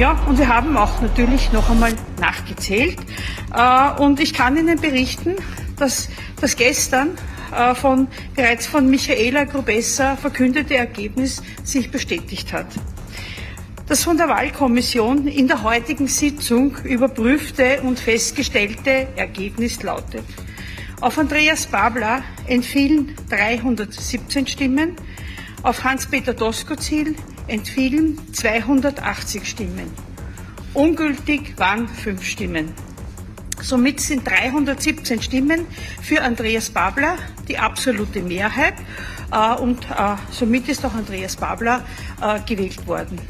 Ja, und wir haben auch natürlich noch einmal nachgezählt. Äh, und ich kann Ihnen berichten, dass das gestern äh, von, bereits von Michaela Grubesser verkündete Ergebnis sich bestätigt hat. Das von der Wahlkommission in der heutigen Sitzung überprüfte und festgestellte Ergebnis lautet. Auf Andreas Babler entfielen 317 Stimmen, auf Hans-Peter Doskozil entfielen 280 Stimmen. Ungültig waren fünf Stimmen. Somit sind 317 Stimmen für Andreas Babler die absolute Mehrheit äh, und äh, somit ist auch Andreas Babler äh, gewählt worden.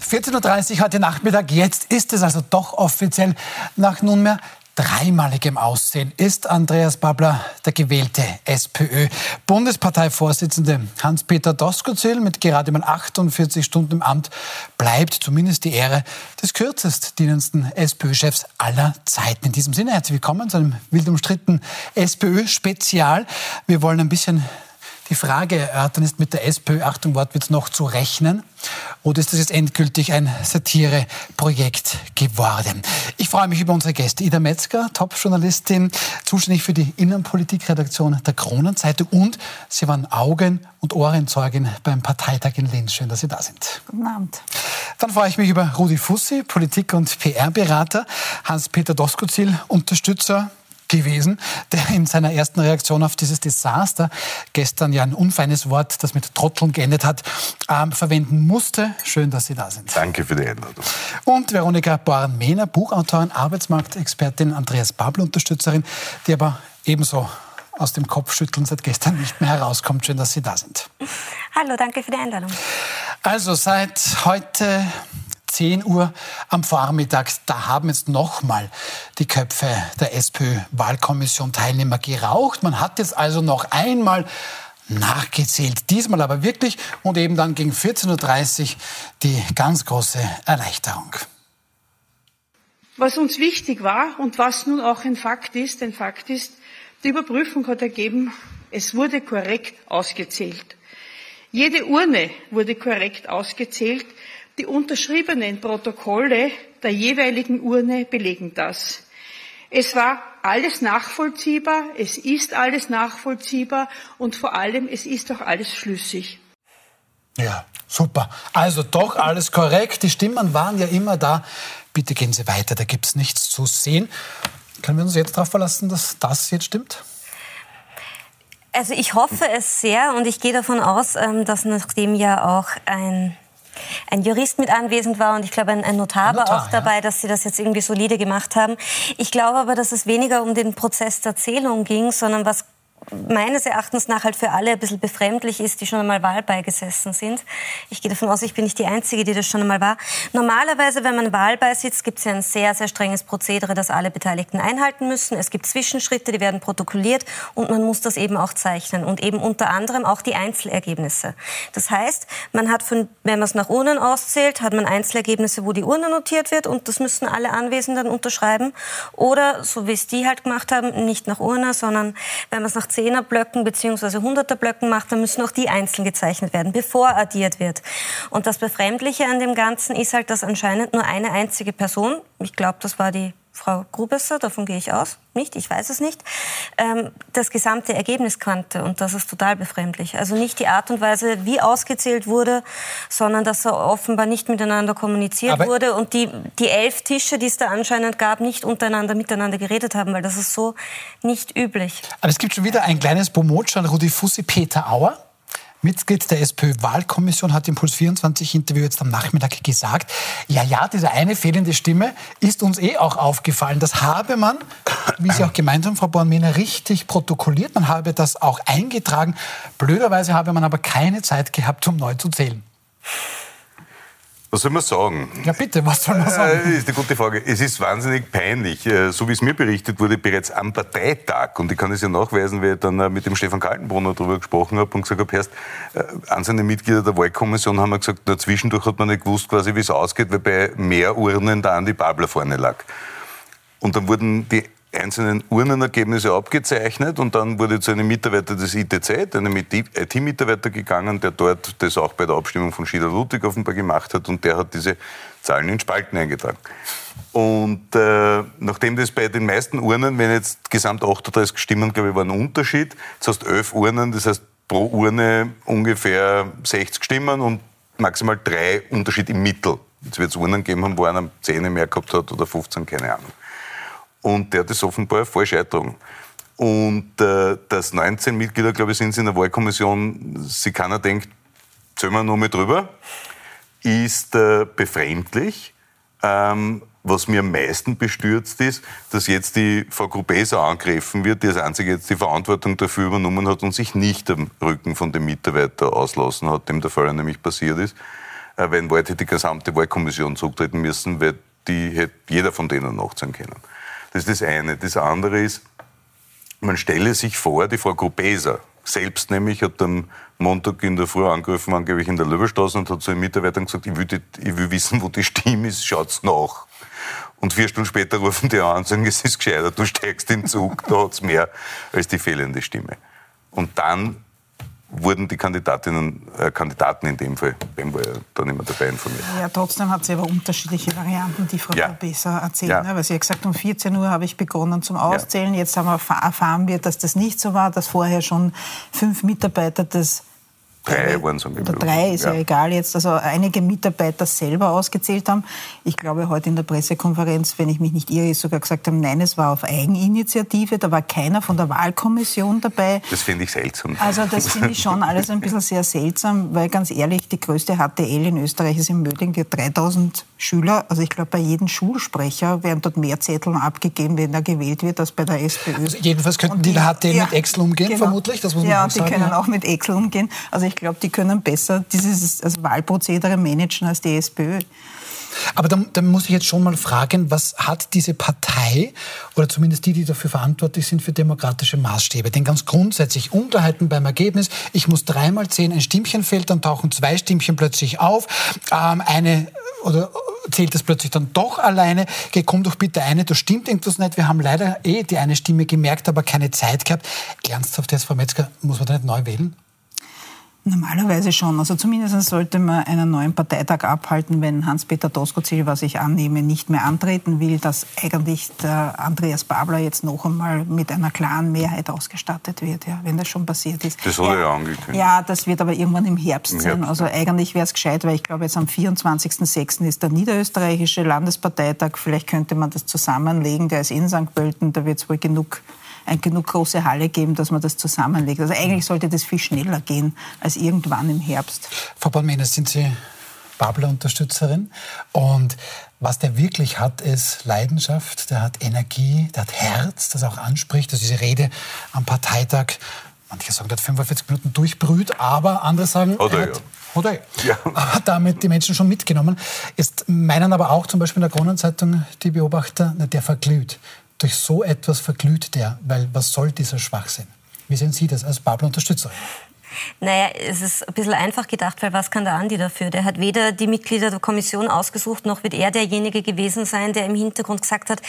14.30 Uhr heute Nachmittag, jetzt ist es also doch offiziell nach nunmehr dreimaligem Aussehen ist Andreas Babler der gewählte SPÖ-Bundesparteivorsitzende. Hans-Peter Doskozil mit gerade mal 48 Stunden im Amt bleibt zumindest die Ehre des kürzest dienendsten SPÖ-Chefs aller Zeiten. In diesem Sinne herzlich willkommen zu einem wild umstrittenen SPÖ-Spezial. Wir wollen ein bisschen die Frage erörtern, ist mit der SPÖ, Achtung, Wortwitz, noch zu rechnen? Oder ist das jetzt endgültig ein Satireprojekt geworden? Ich freue mich über unsere Gäste. Ida Metzger, Top-Journalistin, zuständig für die Innenpolitikredaktion der Kronenzeitung und Sie waren Augen- und Ohrenzeugin beim Parteitag in Linz. Schön, dass Sie da sind. Guten Abend. Dann freue ich mich über Rudi Fussi, Politik- und PR-Berater, Hans-Peter Doskozil, Unterstützer gewesen, der in seiner ersten Reaktion auf dieses Desaster, gestern ja ein unfeines Wort, das mit Trotteln geendet hat, ähm, verwenden musste. Schön, dass Sie da sind. Danke für die Einladung. Und Veronika Boran-Mehner, Buchautorin, Arbeitsmarktexpertin, Andreas Babel, Unterstützerin, die aber ebenso aus dem Kopfschütteln seit gestern nicht mehr herauskommt. Schön, dass Sie da sind. Hallo, danke für die Einladung. Also seit heute 10 Uhr am Vormittag, da haben jetzt nochmal die Köpfe der SPÖ-Wahlkommission Teilnehmer geraucht. Man hat jetzt also noch einmal nachgezählt. Diesmal aber wirklich und eben dann gegen 14.30 Uhr die ganz große Erleichterung. Was uns wichtig war und was nun auch ein Fakt ist, ein Fakt ist, die Überprüfung hat ergeben, es wurde korrekt ausgezählt. Jede Urne wurde korrekt ausgezählt. Die unterschriebenen Protokolle der jeweiligen Urne belegen das. Es war alles nachvollziehbar, es ist alles nachvollziehbar und vor allem, es ist auch alles schlüssig. Ja, super. Also doch alles korrekt. Die Stimmen waren ja immer da. Bitte gehen Sie weiter, da gibt es nichts zu sehen. Können wir uns jetzt darauf verlassen, dass das jetzt stimmt? Also ich hoffe es sehr und ich gehe davon aus, ähm, dass nachdem ja auch ein ein Jurist mit anwesend war und ich glaube ein, ein Notar, Notar war auch dabei, ja. dass sie das jetzt irgendwie solide gemacht haben. Ich glaube aber, dass es weniger um den Prozess der Zählung ging, sondern was meines Erachtens nach halt für alle ein bisschen befremdlich ist, die schon einmal Wahlbei gesessen sind. Ich gehe davon aus, ich bin nicht die Einzige, die das schon einmal war. Normalerweise, wenn man Wahlbei sitzt, gibt es ja ein sehr, sehr strenges Prozedere, das alle Beteiligten einhalten müssen. Es gibt Zwischenschritte, die werden protokolliert und man muss das eben auch zeichnen und eben unter anderem auch die Einzelergebnisse. Das heißt, man hat, von, wenn man es nach Urnen auszählt, hat man Einzelergebnisse, wo die Urne notiert wird und das müssen alle Anwesenden unterschreiben. Oder, so wie es die halt gemacht haben, nicht nach Urne, sondern wenn man es nach Zehnerblöcken bzw. Hunderterblöcken macht, dann müssen auch die einzeln gezeichnet werden, bevor addiert wird. Und das Befremdliche an dem Ganzen ist halt, dass anscheinend nur eine einzige Person, ich glaube, das war die Frau Grubesser, davon gehe ich aus, nicht, ich weiß es nicht, ähm, das gesamte Ergebnis kannte. Und das ist total befremdlich. Also nicht die Art und Weise, wie ausgezählt wurde, sondern dass er offenbar nicht miteinander kommuniziert Aber wurde und die, die elf Tische, die es da anscheinend gab, nicht untereinander miteinander geredet haben, weil das ist so nicht üblich. Aber es gibt schon wieder ein kleines Bomotsch an Rudi Fussi, Peter Auer. Mitglied der SPÖ-Wahlkommission hat im Puls 24-Interview jetzt am Nachmittag gesagt, ja, ja, diese eine fehlende Stimme ist uns eh auch aufgefallen. Das habe man, wie Sie auch gemeint haben, Frau Bornmehner, richtig protokolliert. Man habe das auch eingetragen. Blöderweise habe man aber keine Zeit gehabt, um neu zu zählen. Was soll man sagen? Ja, bitte, was soll man sagen? Das ist eine gute Frage. Es ist wahnsinnig peinlich. Äh, so wie es mir berichtet wurde, bereits am Parteitag, und ich kann es ja nachweisen, weil ich dann äh, mit dem Stefan Kaltenbrunner darüber gesprochen habe und gesagt habe, erst äh, einzelne Mitglieder der Wahlkommission haben gesagt, na, zwischendurch hat man nicht gewusst, quasi, wie es ausgeht, weil bei mehr Urnen da an die Babler vorne lag. Und dann wurden die einzelnen Urnenergebnisse abgezeichnet und dann wurde zu einem Mitarbeiter des ITZ, einem IT-Mitarbeiter gegangen, der dort das auch bei der Abstimmung von Schieder Ludwig offenbar gemacht hat und der hat diese Zahlen in Spalten eingetragen. Und äh, nachdem das bei den meisten Urnen, wenn jetzt gesamt 38 Stimmen, glaube ich, war ein Unterschied, das heißt 11 Urnen, das heißt pro Urne ungefähr 60 Stimmen und maximal drei Unterschied im Mittel. Jetzt wird es Urnen geben haben, wo einer 10 mehr gehabt hat oder 15, keine Ahnung. Und der hat das offenbar falsch eingetragen. Und äh, dass 19 Mitglieder, glaube ich, sind in der Wahlkommission, sie keiner denkt, zählen wir nur mal drüber, ist äh, befremdlich. Ähm, was mir am meisten bestürzt ist, dass jetzt die Frau Grubesa angegriffen wird, die als einzige jetzt die Verantwortung dafür übernommen hat und sich nicht am Rücken von dem Mitarbeiter auslassen hat, dem der Fall nämlich passiert ist. Äh, weil in Wahrheit hätte die gesamte Wahlkommission zurücktreten müssen, weil die hätte jeder von denen nachzahlen können. Das ist das eine. Das andere ist, man stelle sich vor, die Frau Grubeser selbst nämlich hat am Montag in der Früh angerufen, angeblich in der Löberstraße und hat zu den Mitarbeitern gesagt, ich will, ich will wissen, wo die Stimme ist, schaut's nach. Und vier Stunden später rufen die an und sagen, es ist gescheiter, du steigst in den Zug, da hat's mehr als die fehlende Stimme. Und dann wurden die Kandidatinnen, äh, Kandidaten in dem Fall, Ben war ja dann immer dabei informiert. Ja, trotzdem hat sie aber unterschiedliche Varianten, die Frau ja. besser erzählt. Ja. Ne? Weil sie hat gesagt, um 14 Uhr habe ich begonnen zum Auszählen. Ja. Jetzt haben wir, erfahren wir, dass das nicht so war, dass vorher schon fünf Mitarbeiter des Drei waren es ungefähr. Oder drei ist ja. ja. egal jetzt. Also einige Mitarbeiter selber ausgezählt haben. Ich glaube, heute in der Pressekonferenz, wenn ich mich nicht irre, ist sogar gesagt haben, nein, es war auf Eigeninitiative. Da war keiner von der Wahlkommission dabei. Das finde ich seltsam. Also das finde ich schon alles ein bisschen sehr seltsam, weil ganz ehrlich, die größte HTL in Österreich ist in Mödling, die hat 3000 Schüler. Also ich glaube, bei jedem Schulsprecher werden dort mehr Zettel abgegeben, wenn er gewählt wird, als bei der SPÖ. Also jedenfalls könnten die, die der HTL ja, mit Excel umgehen, genau. vermutlich. Das muss man ja, die sagen, können ja. auch mit Excel umgehen. Also ich glaube, die können besser dieses also Wahlprozedere managen als die SPÖ. Aber dann, dann, muss ich jetzt schon mal fragen, was hat diese Partei oder zumindest die, die dafür verantwortlich sind für demokratische Maßstäbe? Denn ganz grundsätzlich Unklarheiten beim Ergebnis. Ich muss dreimal zehn, ein Stimmchen fällt, dann tauchen zwei Stimmchen plötzlich auf. Ähm, eine oder zählt das plötzlich dann doch alleine? Geh, komm doch bitte eine, da stimmt irgendwas nicht. Wir haben leider eh die eine Stimme gemerkt, aber keine Zeit gehabt. Ernsthaft jetzt, Frau Metzger, muss man da nicht neu wählen? Normalerweise schon. Also zumindest sollte man einen neuen Parteitag abhalten, wenn Hans-Peter Doskozil, was ich annehme, nicht mehr antreten will, dass eigentlich der Andreas Babler jetzt noch einmal mit einer klaren Mehrheit ausgestattet wird, ja, wenn das schon passiert ist. Das wurde ja angekündigt. Ja, das wird aber irgendwann im Herbst, Im Herbst sein. Also eigentlich wäre es gescheit, weil ich glaube, jetzt am 24.06. ist der niederösterreichische Landesparteitag. Vielleicht könnte man das zusammenlegen. Der ist in St. Pölten, da wird es wohl genug eine genug große Halle geben, dass man das zusammenlegt. Also eigentlich sollte das viel schneller gehen als irgendwann im Herbst. Frau Balmenes, sind Sie Babler-Unterstützerin und was der wirklich hat, ist Leidenschaft, der hat Energie, der hat Herz, das auch anspricht. Also diese Rede am Parteitag, manche sagen, der hat 45 Minuten durchbrüht, aber andere sagen, oder er hat, ja. oder ja. hat damit die Menschen schon mitgenommen. Jetzt meinen aber auch zum Beispiel in der Kronenzeitung die Beobachter, der verglüht durch so etwas verglüht der, weil was soll dieser Schwachsinn? Wie sehen Sie das als Babel-Unterstützerin? Naja, es ist ein bisschen einfach gedacht, weil was kann der Andi dafür? Der hat weder die Mitglieder der Kommission ausgesucht, noch wird er derjenige gewesen sein, der im Hintergrund gesagt hat,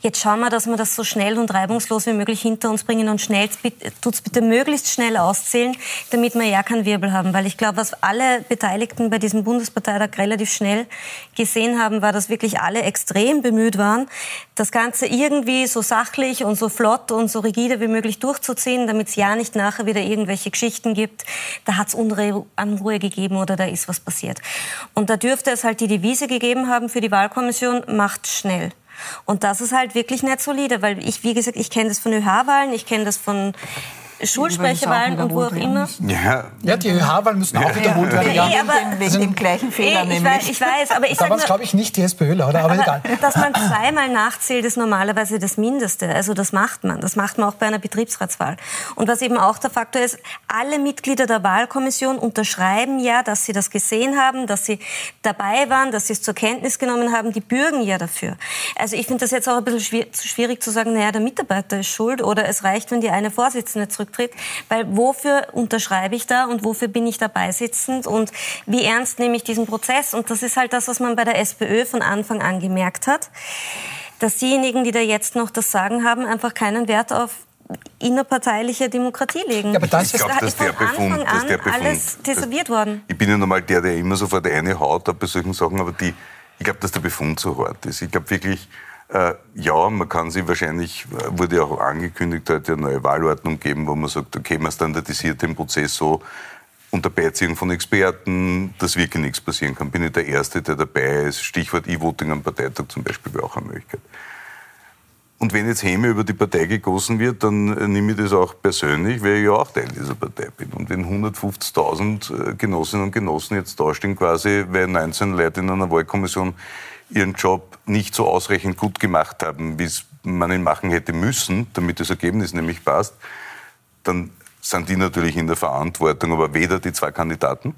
jetzt schauen wir, dass wir das so schnell und reibungslos wie möglich hinter uns bringen und schnell, tut's bitte möglichst schnell auszählen, damit wir ja keinen Wirbel haben. Weil ich glaube, was alle Beteiligten bei diesem Bundesparteitag relativ schnell gesehen haben, war, dass wirklich alle extrem bemüht waren, das Ganze irgendwie so sachlich und so flott und so rigide wie möglich durchzuziehen, damit es ja nicht nachher wieder irgendwelche Geschichten gibt, da hat es Unruhe gegeben oder da ist was passiert. Und da dürfte es halt die Devise gegeben haben für die Wahlkommission, macht schnell. Und das ist halt wirklich nicht solide, weil ich, wie gesagt, ich kenne das von ÖH-Wahlen, ich kenne das von Schulsprecherwahlen und wo auch immer. Ja, ja die ÖH-Wahlen müssen auch wiederholt werden. Ja, ja, aber wegen dem gleichen Fehler ich Weiß, ich weiß, aber ich Da war es, glaube ich, nicht die SPÖler, oder? Aber, aber egal. Dass man zweimal nachzählt, ist normalerweise das Mindeste. Also das macht man. Das macht man auch bei einer Betriebsratswahl. Und was eben auch der Faktor ist, alle Mitglieder der Wahlkommission unterschreiben ja, dass sie das gesehen haben, dass sie dabei waren, dass sie es zur Kenntnis genommen haben. Die bürgen ja dafür. Also ich finde das jetzt auch ein bisschen schwierig zu sagen, naja, der Mitarbeiter ist schuld oder es reicht, wenn die eine Vorsitzende zurück zurücktritt. Weil wofür unterschreibe ich da und wofür bin ich dabei sitzend und wie ernst nehme ich diesen Prozess? Und das ist halt das, was man bei der SPÖ von Anfang an gemerkt hat dass diejenigen, die da jetzt noch das Sagen haben, einfach keinen Wert auf innerparteiliche Demokratie legen. Ja, aber das ist, glaub, das ist der Befund, das der Befund. alles desavouiert worden. Ich bin ja normal der, der immer sofort eine haut bei solchen Sachen, aber die, ich glaube, dass der Befund so hart ist. Ich glaube wirklich, äh, ja, man kann sich wahrscheinlich, wurde ja auch angekündigt, heute eine neue Wahlordnung geben, wo man sagt, okay, man standardisiert den Prozess so, unter Beiziehung von Experten, dass wirklich nichts passieren kann. Bin ich der Erste, der dabei ist. Stichwort E-Voting am Parteitag zum Beispiel wäre auch eine Möglichkeit. Und wenn jetzt Häme über die Partei gegossen wird, dann nehme ich das auch persönlich, weil ich ja auch Teil dieser Partei bin. Und wenn 150.000 äh, Genossinnen und Genossen jetzt dastehen, quasi, weil 19 Leute in einer Wahlkommission ihren Job nicht so ausreichend gut gemacht haben, wie man ihn machen hätte müssen, damit das Ergebnis nämlich passt, dann sind die natürlich in der Verantwortung, aber weder die zwei Kandidaten,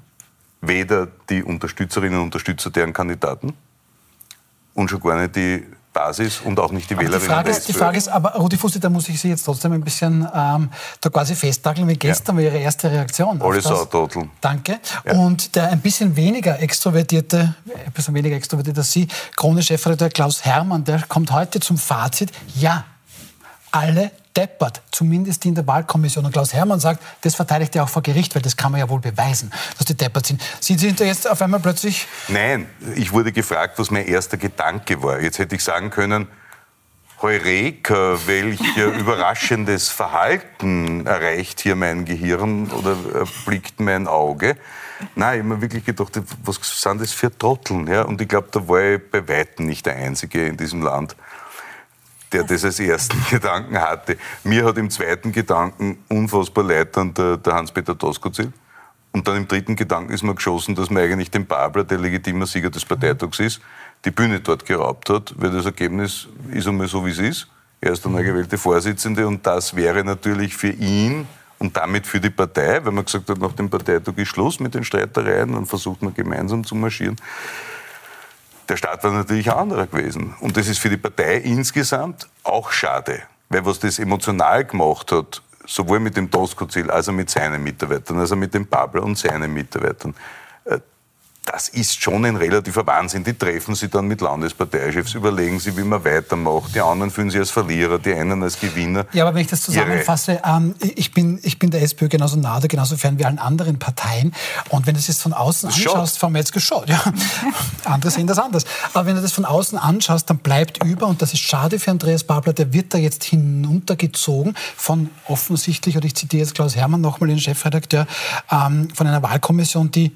weder die Unterstützerinnen und Unterstützer deren Kandidaten und schon gar nicht die Basis und auch nicht die Wählerinnen. Die Frage, ist, die Frage ist, aber Rudi Fussi, da muss ich Sie jetzt trotzdem ein bisschen ähm, da quasi festnageln, wie gestern ja. war Ihre erste Reaktion. Alles Sautotel. Danke. Ja. Und der ein bisschen weniger extrovertierte, ein bisschen weniger extrovertierte als Sie, Krone-Chefredakteur Klaus Hermann, der kommt heute zum Fazit, ja, alle deppert, zumindest in der Wahlkommission. Und Klaus Hermann sagt, das verteidigt er auch vor Gericht, weil das kann man ja wohl beweisen, dass die deppert sind. Sind Sie da jetzt auf einmal plötzlich... Nein, ich wurde gefragt, was mein erster Gedanke war. Jetzt hätte ich sagen können, Heureka, welch überraschendes Verhalten erreicht hier mein Gehirn oder blickt mein Auge. Nein, ich habe mir wirklich gedacht, was sind das für Trotteln? Ja? Und ich glaube, da war ich bei Weitem nicht der Einzige in diesem Land der das als ersten Gedanken hatte. Mir hat im zweiten Gedanken unfassbar leid dann der, der Hans-Peter Doskozil. Und dann im dritten Gedanken ist mir geschossen, dass man eigentlich den Babler, der legitimer Sieger des Parteitags ist, die Bühne dort geraubt hat, weil das Ergebnis ist einmal so, wie es ist. Er ist der neu gewählte Vorsitzende und das wäre natürlich für ihn und damit für die Partei, wenn man gesagt hat, nach dem Parteitag ist Schluss mit den Streitereien, dann versucht man gemeinsam zu marschieren der Staat war natürlich ein anderer gewesen. Und das ist für die Partei insgesamt auch schade. Weil was das emotional gemacht hat, sowohl mit dem Tosco-Ziel als auch mit seinen Mitarbeitern, also mit dem Pablo und seinen Mitarbeitern, das ist schon ein relativer Wahnsinn. Die treffen sich dann mit Landesparteichefs, überlegen sie, wie man weitermacht. Die anderen fühlen sich als Verlierer, die einen als Gewinner. Ja, aber wenn ich das zusammenfasse, ähm, ich, bin, ich bin der SPÖ genauso nah oder genauso fern wie allen anderen Parteien. Und wenn du das jetzt von außen das anschaust, Frau Metzger, geschaut, ja. Andere sehen das anders. Aber wenn du das von außen anschaust, dann bleibt über, und das ist schade für Andreas Babler, der wird da jetzt hinuntergezogen von offensichtlich, oder ich zitiere jetzt Klaus Hermann nochmal, den Chefredakteur, ähm, von einer Wahlkommission, die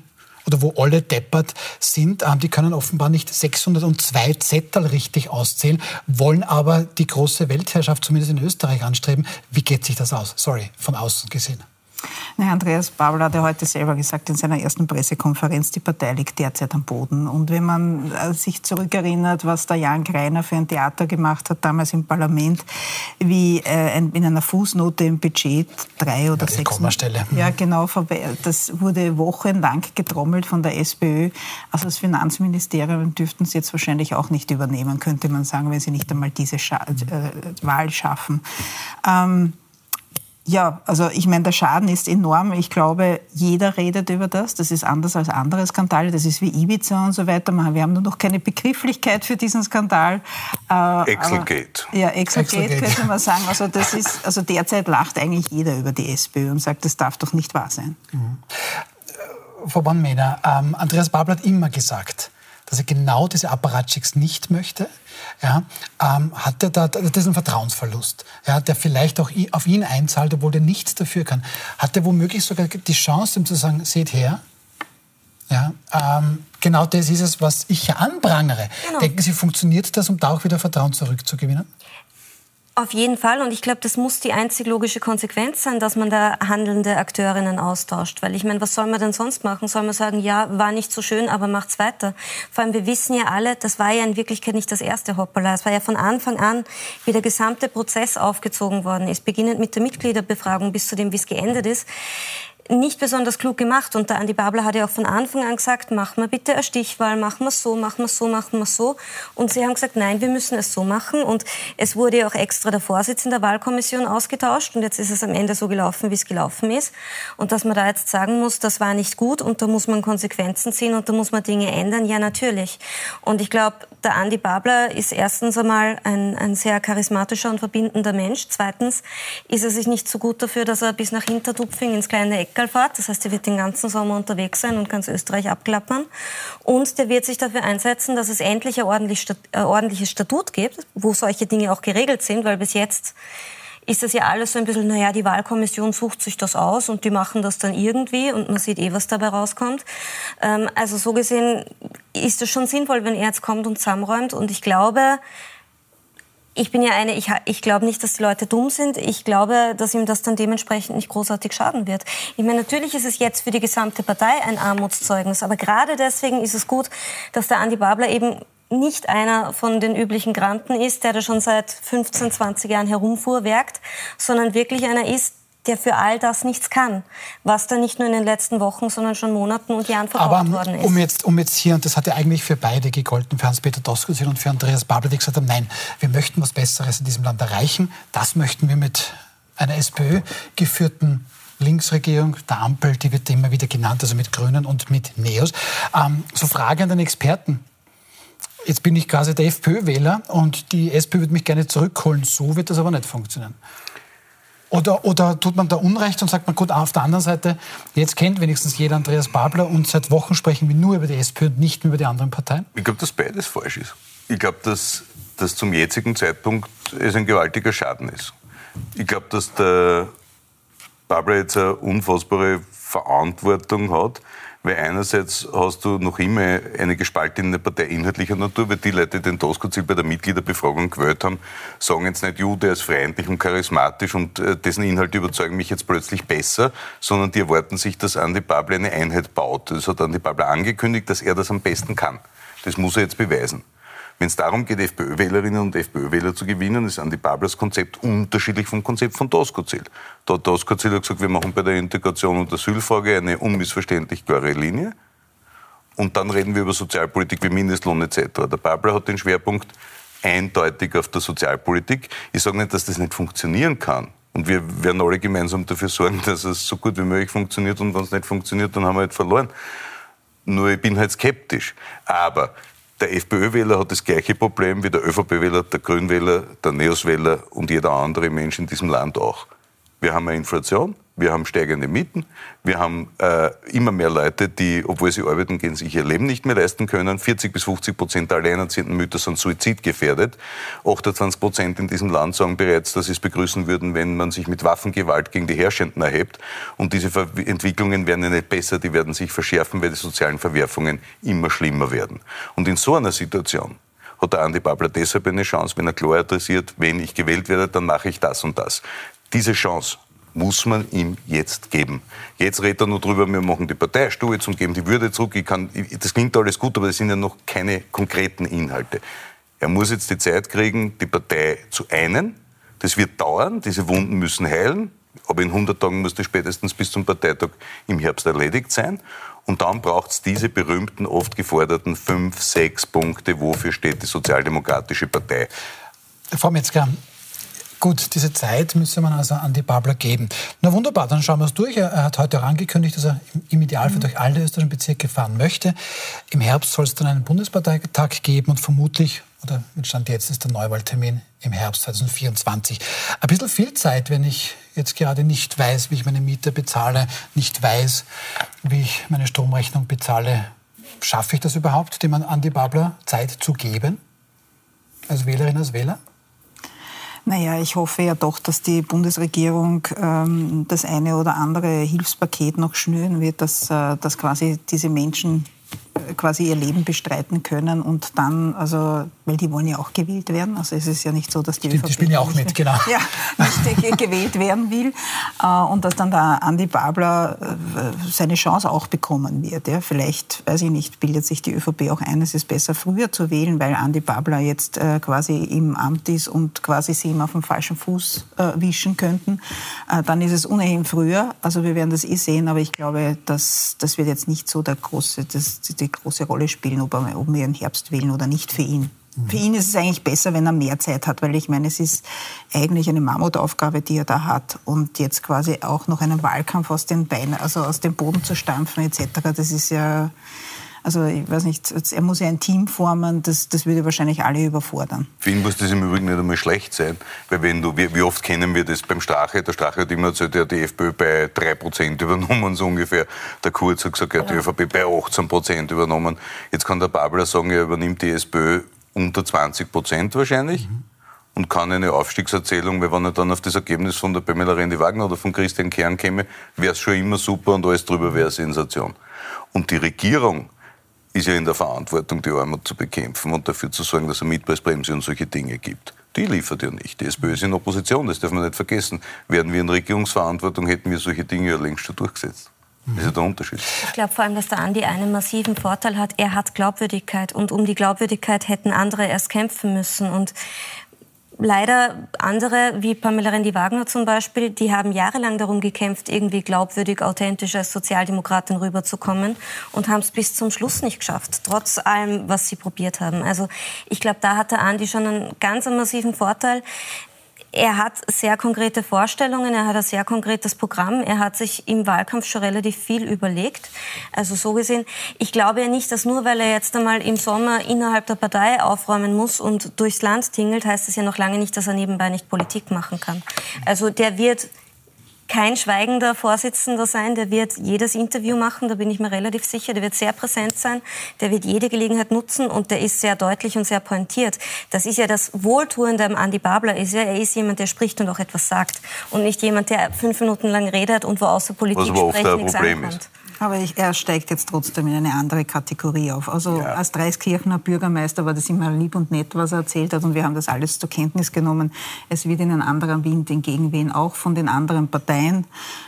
oder wo alle deppert sind, ähm, die können offenbar nicht 602 Zettel richtig auszählen, wollen aber die große Weltherrschaft zumindest in Österreich anstreben. Wie geht sich das aus? Sorry, von außen gesehen. Na, Andreas Babel hat ja heute selber gesagt in seiner ersten Pressekonferenz, die Partei liegt derzeit am Boden. Und wenn man äh, sich zurückerinnert, was der Jan Greiner für ein Theater gemacht hat, damals im Parlament, wie äh, in einer Fußnote im Budget drei oder sechs... Kommastelle. Ja, genau. Das wurde wochenlang getrommelt von der SPÖ. Also das Finanzministerium dürften sie jetzt wahrscheinlich auch nicht übernehmen, könnte man sagen, wenn sie nicht einmal diese äh, Wahl schaffen. Ähm, ja, also ich meine, der Schaden ist enorm. Ich glaube, jeder redet über das. Das ist anders als andere Skandale. Das ist wie Ibiza und so weiter. Wir haben nur noch keine Begrifflichkeit für diesen Skandal. Äh, Exelgate. Ja, Exelgate könnte man sagen. Also, das ist, also derzeit lacht eigentlich jeder über die SPÖ und sagt, das darf doch nicht wahr sein. Mhm. Frau Bonmeder, ähm, Andreas Babel hat immer gesagt, dass er genau diese Apparatschicks nicht möchte, ja, ähm, hat er da, das ist ein Vertrauensverlust, ja, der vielleicht auch auf ihn einzahlt, obwohl er nichts dafür kann. Hat er womöglich sogar die Chance, ihm zu sagen, seht her, ja, ähm, genau das ist es, was ich ja anprangere. Genau. Denken Sie, funktioniert das, um da auch wieder Vertrauen zurückzugewinnen? Auf jeden Fall. Und ich glaube, das muss die einzig logische Konsequenz sein, dass man da handelnde Akteurinnen austauscht. Weil ich meine, was soll man denn sonst machen? Soll man sagen, ja, war nicht so schön, aber macht's weiter? Vor allem, wir wissen ja alle, das war ja in Wirklichkeit nicht das erste Hoppala. Es war ja von Anfang an, wie der gesamte Prozess aufgezogen worden ist, beginnend mit der Mitgliederbefragung bis zu dem, wie es geendet ist nicht besonders klug gemacht. Und der Andi Babler hat ja auch von Anfang an gesagt, machen wir bitte eine Stichwahl, machen wir so, machen wir so, machen wir so. Und sie haben gesagt, nein, wir müssen es so machen. Und es wurde ja auch extra der Vorsitzende der Wahlkommission ausgetauscht. Und jetzt ist es am Ende so gelaufen, wie es gelaufen ist. Und dass man da jetzt sagen muss, das war nicht gut und da muss man Konsequenzen ziehen und da muss man Dinge ändern, ja natürlich. Und ich glaube, der Andi Babler ist erstens einmal ein, ein sehr charismatischer und verbindender Mensch. Zweitens ist er sich nicht so gut dafür, dass er bis nach Hintertupfing ins kleine Eckerl fährt. Das heißt, er wird den ganzen Sommer unterwegs sein und ganz Österreich abklappern. Und der wird sich dafür einsetzen, dass es endlich ein ordentliches Statut gibt, wo solche Dinge auch geregelt sind, weil bis jetzt ist das ja alles so ein bisschen, naja, die Wahlkommission sucht sich das aus und die machen das dann irgendwie und man sieht eh, was dabei rauskommt. Ähm, also so gesehen ist es schon sinnvoll, wenn er jetzt kommt und zusammenräumt und ich glaube, ich bin ja eine, ich, ich glaube nicht, dass die Leute dumm sind. Ich glaube, dass ihm das dann dementsprechend nicht großartig schaden wird. Ich meine, natürlich ist es jetzt für die gesamte Partei ein Armutszeugnis, aber gerade deswegen ist es gut, dass der Andi Babler eben nicht einer von den üblichen Granten ist, der da schon seit 15, 20 Jahren herumfuhrwerkt, sondern wirklich einer ist, der für all das nichts kann, was da nicht nur in den letzten Wochen, sondern schon Monaten und Jahren Aber worden ist. Um jetzt, um jetzt hier, und das hat ja eigentlich für beide gegolten, für Hans-Peter Doskozil und für Andreas Babler, die gesagt haben, nein, wir möchten was Besseres in diesem Land erreichen. Das möchten wir mit einer SPÖ geführten Linksregierung, der Ampel, die wird immer wieder genannt, also mit Grünen und mit Neos. Ähm, so Frage an den Experten. Jetzt bin ich quasi der FPÖ-Wähler und die SPÖ wird mich gerne zurückholen. So wird das aber nicht funktionieren. Oder, oder tut man da Unrecht und sagt man, gut, auf der anderen Seite, jetzt kennt wenigstens jeder Andreas Babler und seit Wochen sprechen wir nur über die SPÖ und nicht mehr über die anderen Parteien? Ich glaube, dass beides falsch ist. Ich glaube, dass, dass zum jetzigen Zeitpunkt es ein gewaltiger Schaden ist. Ich glaube, dass der Babler jetzt eine unfassbare Verantwortung hat, weil einerseits hast du noch immer eine gespaltene Partei inhaltlicher Natur, weil die Leute, die den Tosco-Ziel bei der Mitgliederbefragung gewählt haben, sagen jetzt nicht, Jude ist freundlich und charismatisch und äh, dessen Inhalte überzeugen mich jetzt plötzlich besser, sondern die erwarten sich, dass Andi Babler eine Einheit baut. Das hat Andi Babler angekündigt, dass er das am besten kann. Das muss er jetzt beweisen. Wenn es darum geht, FPÖ-Wählerinnen und FPÖ-Wähler zu gewinnen, ist Andi Bablas Konzept unterschiedlich vom Konzept von Doskozil. Da hat Doskozil gesagt, wir machen bei der Integration und Asylfrage eine unmissverständlich klare Linie. Und dann reden wir über Sozialpolitik wie Mindestlohn etc. Der Babler hat den Schwerpunkt eindeutig auf der Sozialpolitik. Ich sage nicht, dass das nicht funktionieren kann. Und wir werden alle gemeinsam dafür sorgen, dass es so gut wie möglich funktioniert. Und wenn es nicht funktioniert, dann haben wir halt verloren. Nur ich bin halt skeptisch. Aber der FPÖ-Wähler hat das gleiche Problem wie der ÖVP-Wähler, der Grünwähler, der Neos-Wähler und jeder andere Mensch in diesem Land auch. Wir haben eine Inflation, wir haben steigende Mieten, wir haben äh, immer mehr Leute, die, obwohl sie arbeiten gehen, sich ihr Leben nicht mehr leisten können. 40 bis 50 Prozent der alleinerziehenden Mütter sind suizidgefährdet. 28 Prozent in diesem Land sagen bereits, dass sie es begrüßen würden, wenn man sich mit Waffengewalt gegen die Herrschenden erhebt. Und diese Ver Entwicklungen werden ja nicht besser, die werden sich verschärfen, weil die sozialen Verwerfungen immer schlimmer werden. Und in so einer Situation hat der Andi Babler deshalb eine Chance, wenn er klar adressiert, wenn ich gewählt werde, dann mache ich das und das. Diese Chance muss man ihm jetzt geben. Jetzt redet er nur drüber, wir machen die Parteistuhl und geben die Würde zurück. Kann, das klingt alles gut, aber das sind ja noch keine konkreten Inhalte. Er muss jetzt die Zeit kriegen, die Partei zu einen. Das wird dauern, diese Wunden müssen heilen. Aber in 100 Tagen muss das spätestens bis zum Parteitag im Herbst erledigt sein. Und dann braucht es diese berühmten, oft geforderten fünf, sechs Punkte, wofür steht die Sozialdemokratische Partei. Frau Metzger, Gut, diese Zeit müsse man also an die Babler geben. Na wunderbar, dann schauen wir es durch. Er hat heute auch angekündigt, dass er im Idealfall mhm. durch alle österreichischen Bezirke fahren möchte. Im Herbst soll es dann einen Bundesparteitag geben und vermutlich, oder mit Stand jetzt ist der Neuwahltermin im Herbst 2024. Ein bisschen viel Zeit, wenn ich jetzt gerade nicht weiß, wie ich meine Miete bezahle, nicht weiß, wie ich meine Stromrechnung bezahle. Schaffe ich das überhaupt, dem an die Babler Zeit zu geben? Als Wählerin, als Wähler? Naja, ich hoffe ja doch, dass die Bundesregierung ähm, das eine oder andere Hilfspaket noch schnüren wird, dass, äh, dass quasi diese Menschen quasi ihr Leben bestreiten können und dann, also, weil die wollen ja auch gewählt werden. Also es ist ja nicht so, dass die Stimmt, ÖVP die spielen ja auch mit, genau. Ja, nicht gewählt werden will äh, und dass dann der Andi Babler äh, seine Chance auch bekommen wird. Ja. Vielleicht, weiß ich nicht, bildet sich die ÖVP auch ein, es ist besser früher zu wählen, weil Andi Babler jetzt äh, quasi im Amt ist und quasi sie ihm auf dem falschen Fuß wischen könnten. Dann ist es ohnehin früher. Also wir werden das eh sehen, aber ich glaube, dass das wird jetzt nicht so der große, das, die große Rolle spielen, ob, er, ob wir im Herbst wählen oder nicht für ihn. Für ihn ist es eigentlich besser, wenn er mehr Zeit hat, weil ich meine, es ist eigentlich eine Mammutaufgabe, die er da hat. Und jetzt quasi auch noch einen Wahlkampf aus den Beinen, also aus dem Boden zu stampfen etc., das ist ja, also ich weiß nicht, er muss ja ein Team formen, das, das würde wahrscheinlich alle überfordern. Für ihn muss das im Übrigen nicht einmal schlecht sein, weil wenn du, wie, wie oft kennen wir das beim Strache, der Strache hat immer erzählt, er hat die FPÖ bei 3% übernommen, so ungefähr. Der Kurz hat gesagt, er hat die ÖVP bei 18% übernommen. Jetzt kann der Babler sagen, er übernimmt die SPÖ unter 20 Prozent wahrscheinlich. Mhm. Und kann eine Aufstiegserzählung, weil wenn er dann auf das Ergebnis von der Pamela Rendi-Wagner oder von Christian Kern käme, wäre es schon immer super und alles drüber wäre Sensation. Und die Regierung ist ja in der Verantwortung, die Armut zu bekämpfen und dafür zu sorgen, dass es Mietpreisbremse und solche Dinge gibt. Die liefert ja nicht. Die SPÖ ist in Opposition, das darf man nicht vergessen. Wären wir in Regierungsverantwortung, hätten wir solche Dinge ja längst schon durchgesetzt. Das ist ja der Unterschied. Ich glaube vor allem, dass der Andi einen massiven Vorteil hat. Er hat Glaubwürdigkeit und um die Glaubwürdigkeit hätten andere erst kämpfen müssen. Und leider andere, wie Pamela Rendi-Wagner zum Beispiel, die haben jahrelang darum gekämpft, irgendwie glaubwürdig, authentisch als Sozialdemokratin rüberzukommen und haben es bis zum Schluss nicht geschafft, trotz allem, was sie probiert haben. Also ich glaube, da hat der Andi schon einen ganz massiven Vorteil. Er hat sehr konkrete Vorstellungen, er hat ein sehr konkretes Programm. Er hat sich im Wahlkampf schon relativ viel überlegt. Also so gesehen, ich glaube ja nicht, dass nur weil er jetzt einmal im Sommer innerhalb der Partei aufräumen muss und durchs Land tingelt, heißt das ja noch lange nicht, dass er nebenbei nicht Politik machen kann. Also der wird kein schweigender Vorsitzender sein, der wird jedes Interview machen, da bin ich mir relativ sicher, der wird sehr präsent sein, der wird jede Gelegenheit nutzen und der ist sehr deutlich und sehr pointiert. Das ist ja das Wohltuende am Andi Babler, ist ja, er ist jemand, der spricht und auch etwas sagt und nicht jemand, der fünf Minuten lang redet und wo außer Politik sprechen nichts ankommt. Ist. Aber ich, er steigt jetzt trotzdem in eine andere Kategorie auf. Also ja. als Dreiskirchener Bürgermeister war das immer lieb und nett, was er erzählt hat. Und wir haben das alles zur Kenntnis genommen. Es wird in einen anderen Wind entgegenwehen, auch von den anderen Parteien.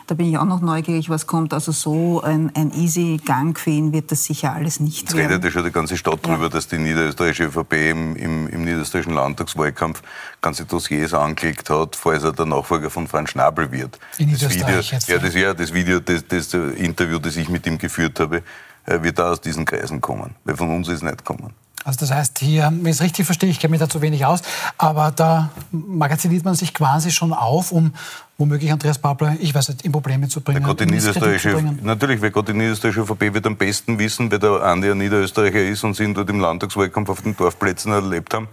Da bin ich auch noch neugierig, was kommt. Also so ein, ein easy Gang für ihn wird das sicher alles nicht Jetzt redet ja schon die ganze Stadt ja. darüber, dass die niederösterreichische ÖVP im, im, im niederösterreichischen Landtagswahlkampf ganze Dossiers angelegt hat, falls er der Nachfolger von Franz Schnabel wird. In das Video, ja, das, ja, das Video, das, das Interview, das ich mit ihm geführt habe, äh, wird da aus diesen Kreisen kommen. Weil von uns ist es nicht kommen. Also das heißt, hier, wenn ich es richtig verstehe, ich kenne mich da zu wenig aus, aber da magaziniert man sich quasi schon auf, um womöglich Andreas Babler, ich weiß nicht, in Probleme zu bringen. Gott die niederösterreichische, natürlich, weil Gott die niederösterreichische ÖVP wird am besten wissen, wer der Andi ein Niederösterreicher ist und sie ihn dort im Landtagswahlkampf auf den Dorfplätzen erlebt haben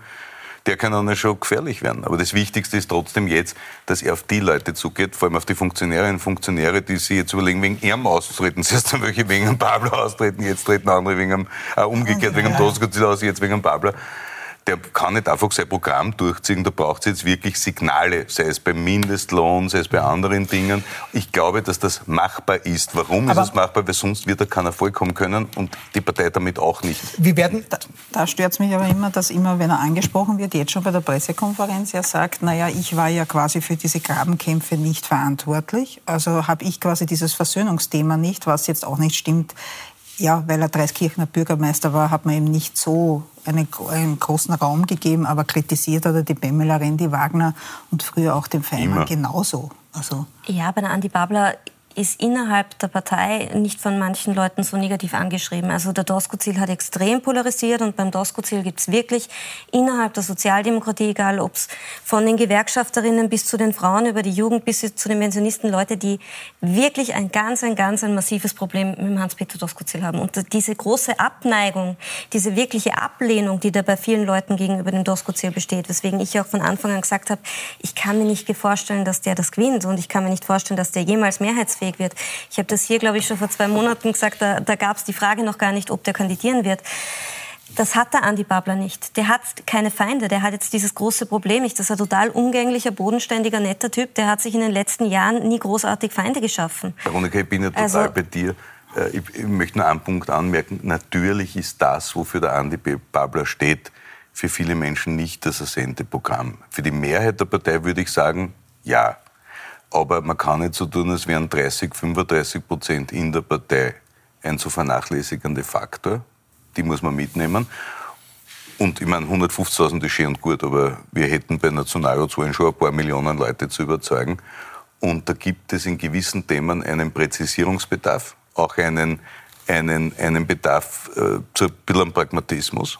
der kann dann schon gefährlich werden. Aber das Wichtigste ist trotzdem jetzt, dass er auf die Leute zugeht, vor allem auf die Funktionärinnen und Funktionäre, die sich jetzt überlegen, wegen ihm auszutreten. Zuerst haben welche wegen Pablo austreten, jetzt treten andere wegen einem, äh, umgekehrt wegen dem Toskozil aus, jetzt wegen Pablo der kann nicht einfach sein Programm durchziehen. Da braucht es jetzt wirklich Signale, sei es beim Mindestlohn, sei es bei anderen Dingen. Ich glaube, dass das machbar ist. Warum Aber ist es machbar? Weil sonst wird er kein Erfolg kommen können und die Partei damit auch nicht. Wir werden da, da stört es mich aber immer, dass immer, wenn er angesprochen wird, jetzt schon bei der Pressekonferenz, er sagt, naja, ich war ja quasi für diese Grabenkämpfe nicht verantwortlich. Also habe ich quasi dieses Versöhnungsthema nicht, was jetzt auch nicht stimmt ja, weil er Dreiskirchener Bürgermeister war, hat man ihm nicht so einen, einen großen Raum gegeben, aber kritisiert hat er die Pamela Rendi Wagner und früher auch den Feimann genauso. Also ja, bei der Andi Babler ist innerhalb der Partei nicht von manchen Leuten so negativ angeschrieben. Also der Doskozil hat extrem polarisiert und beim Doskozil gibt es wirklich innerhalb der Sozialdemokratie, egal ob es von den Gewerkschafterinnen bis zu den Frauen, über die Jugend bis zu den Pensionisten, Leute, die wirklich ein ganz, ein ganz ein massives Problem mit dem Hans-Peter Doskozil haben. Und diese große Abneigung, diese wirkliche Ablehnung, die da bei vielen Leuten gegenüber dem Doskozil besteht, weswegen ich auch von Anfang an gesagt habe, ich kann mir nicht vorstellen, dass der das gewinnt und ich kann mir nicht vorstellen, dass der jemals mehrheitsfähig mehrheitsfähig wird. Ich habe das hier, glaube ich, schon vor zwei Monaten gesagt, da, da gab es die Frage noch gar nicht, ob der kandidieren wird. Das hat der Andi Babler nicht. Der hat keine Feinde. Der hat jetzt dieses große Problem nicht. Das ist ein total umgänglicher, bodenständiger, netter Typ. Der hat sich in den letzten Jahren nie großartig Feinde geschaffen. Veronika, ich bin ja total also, bei dir. ich, ich, möchte nur einen Punkt anmerken. Natürlich ist das, wofür der Andi Babler steht, für viele Menschen nicht das ersehnte Programm. Für die Mehrheit der Partei würde ich sagen, ja. Aber man kann nicht so tun, als wären 30, 35 Prozent in der Partei ein zu vernachlässigender Faktor. Die muss man mitnehmen. Und ich meine, 150.000 ist schön und gut, aber wir hätten bei Nationalratswahlen schon ein paar Millionen Leute zu überzeugen. Und da gibt es in gewissen Themen einen Präzisierungsbedarf, auch einen, einen, einen Bedarf äh, zu ein bisschen Pragmatismus.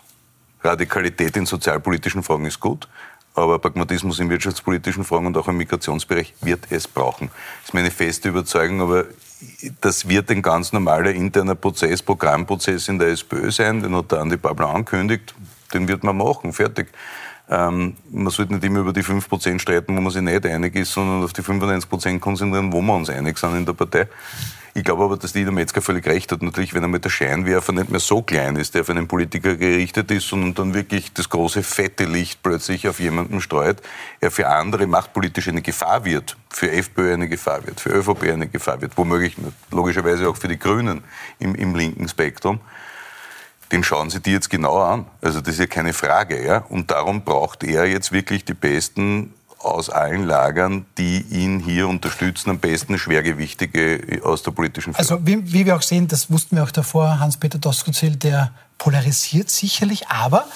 Radikalität in sozialpolitischen Fragen ist gut, aber Pragmatismus in wirtschaftspolitischen Fragen und auch im Migrationsbereich wird es brauchen. Das ist meine feste Überzeugung, aber das wird ein ganz normaler interner Prozess, Programmprozess in der SPÖ sein, den hat der Andi Babler angekündigt, den wird man machen, fertig. Ähm, man sollte nicht immer über die 5% streiten, wo man sich nicht einig ist, sondern auf die 95% konzentrieren, wo wir uns einig sind in der Partei. Ich glaube aber, dass die Metzger völlig recht hat. Natürlich, wenn einmal der Scheinwerfer nicht mehr so klein ist, der auf einen Politiker gerichtet ist, sondern dann wirklich das große fette Licht plötzlich auf jemanden streut, er für andere machtpolitisch eine Gefahr wird, für FPÖ eine Gefahr wird, für ÖVP eine Gefahr wird, womöglich logischerweise auch für die Grünen im, im linken Spektrum den schauen Sie die jetzt genauer an. Also das ist ja keine Frage. Ja? Und darum braucht er jetzt wirklich die besten aus allen Lagern, die ihn hier unterstützen, am besten Schwergewichtige aus der politischen Führung. Also wie, wie wir auch sehen, das wussten wir auch davor, Hans-Peter Doskozil, der polarisiert sicherlich, aber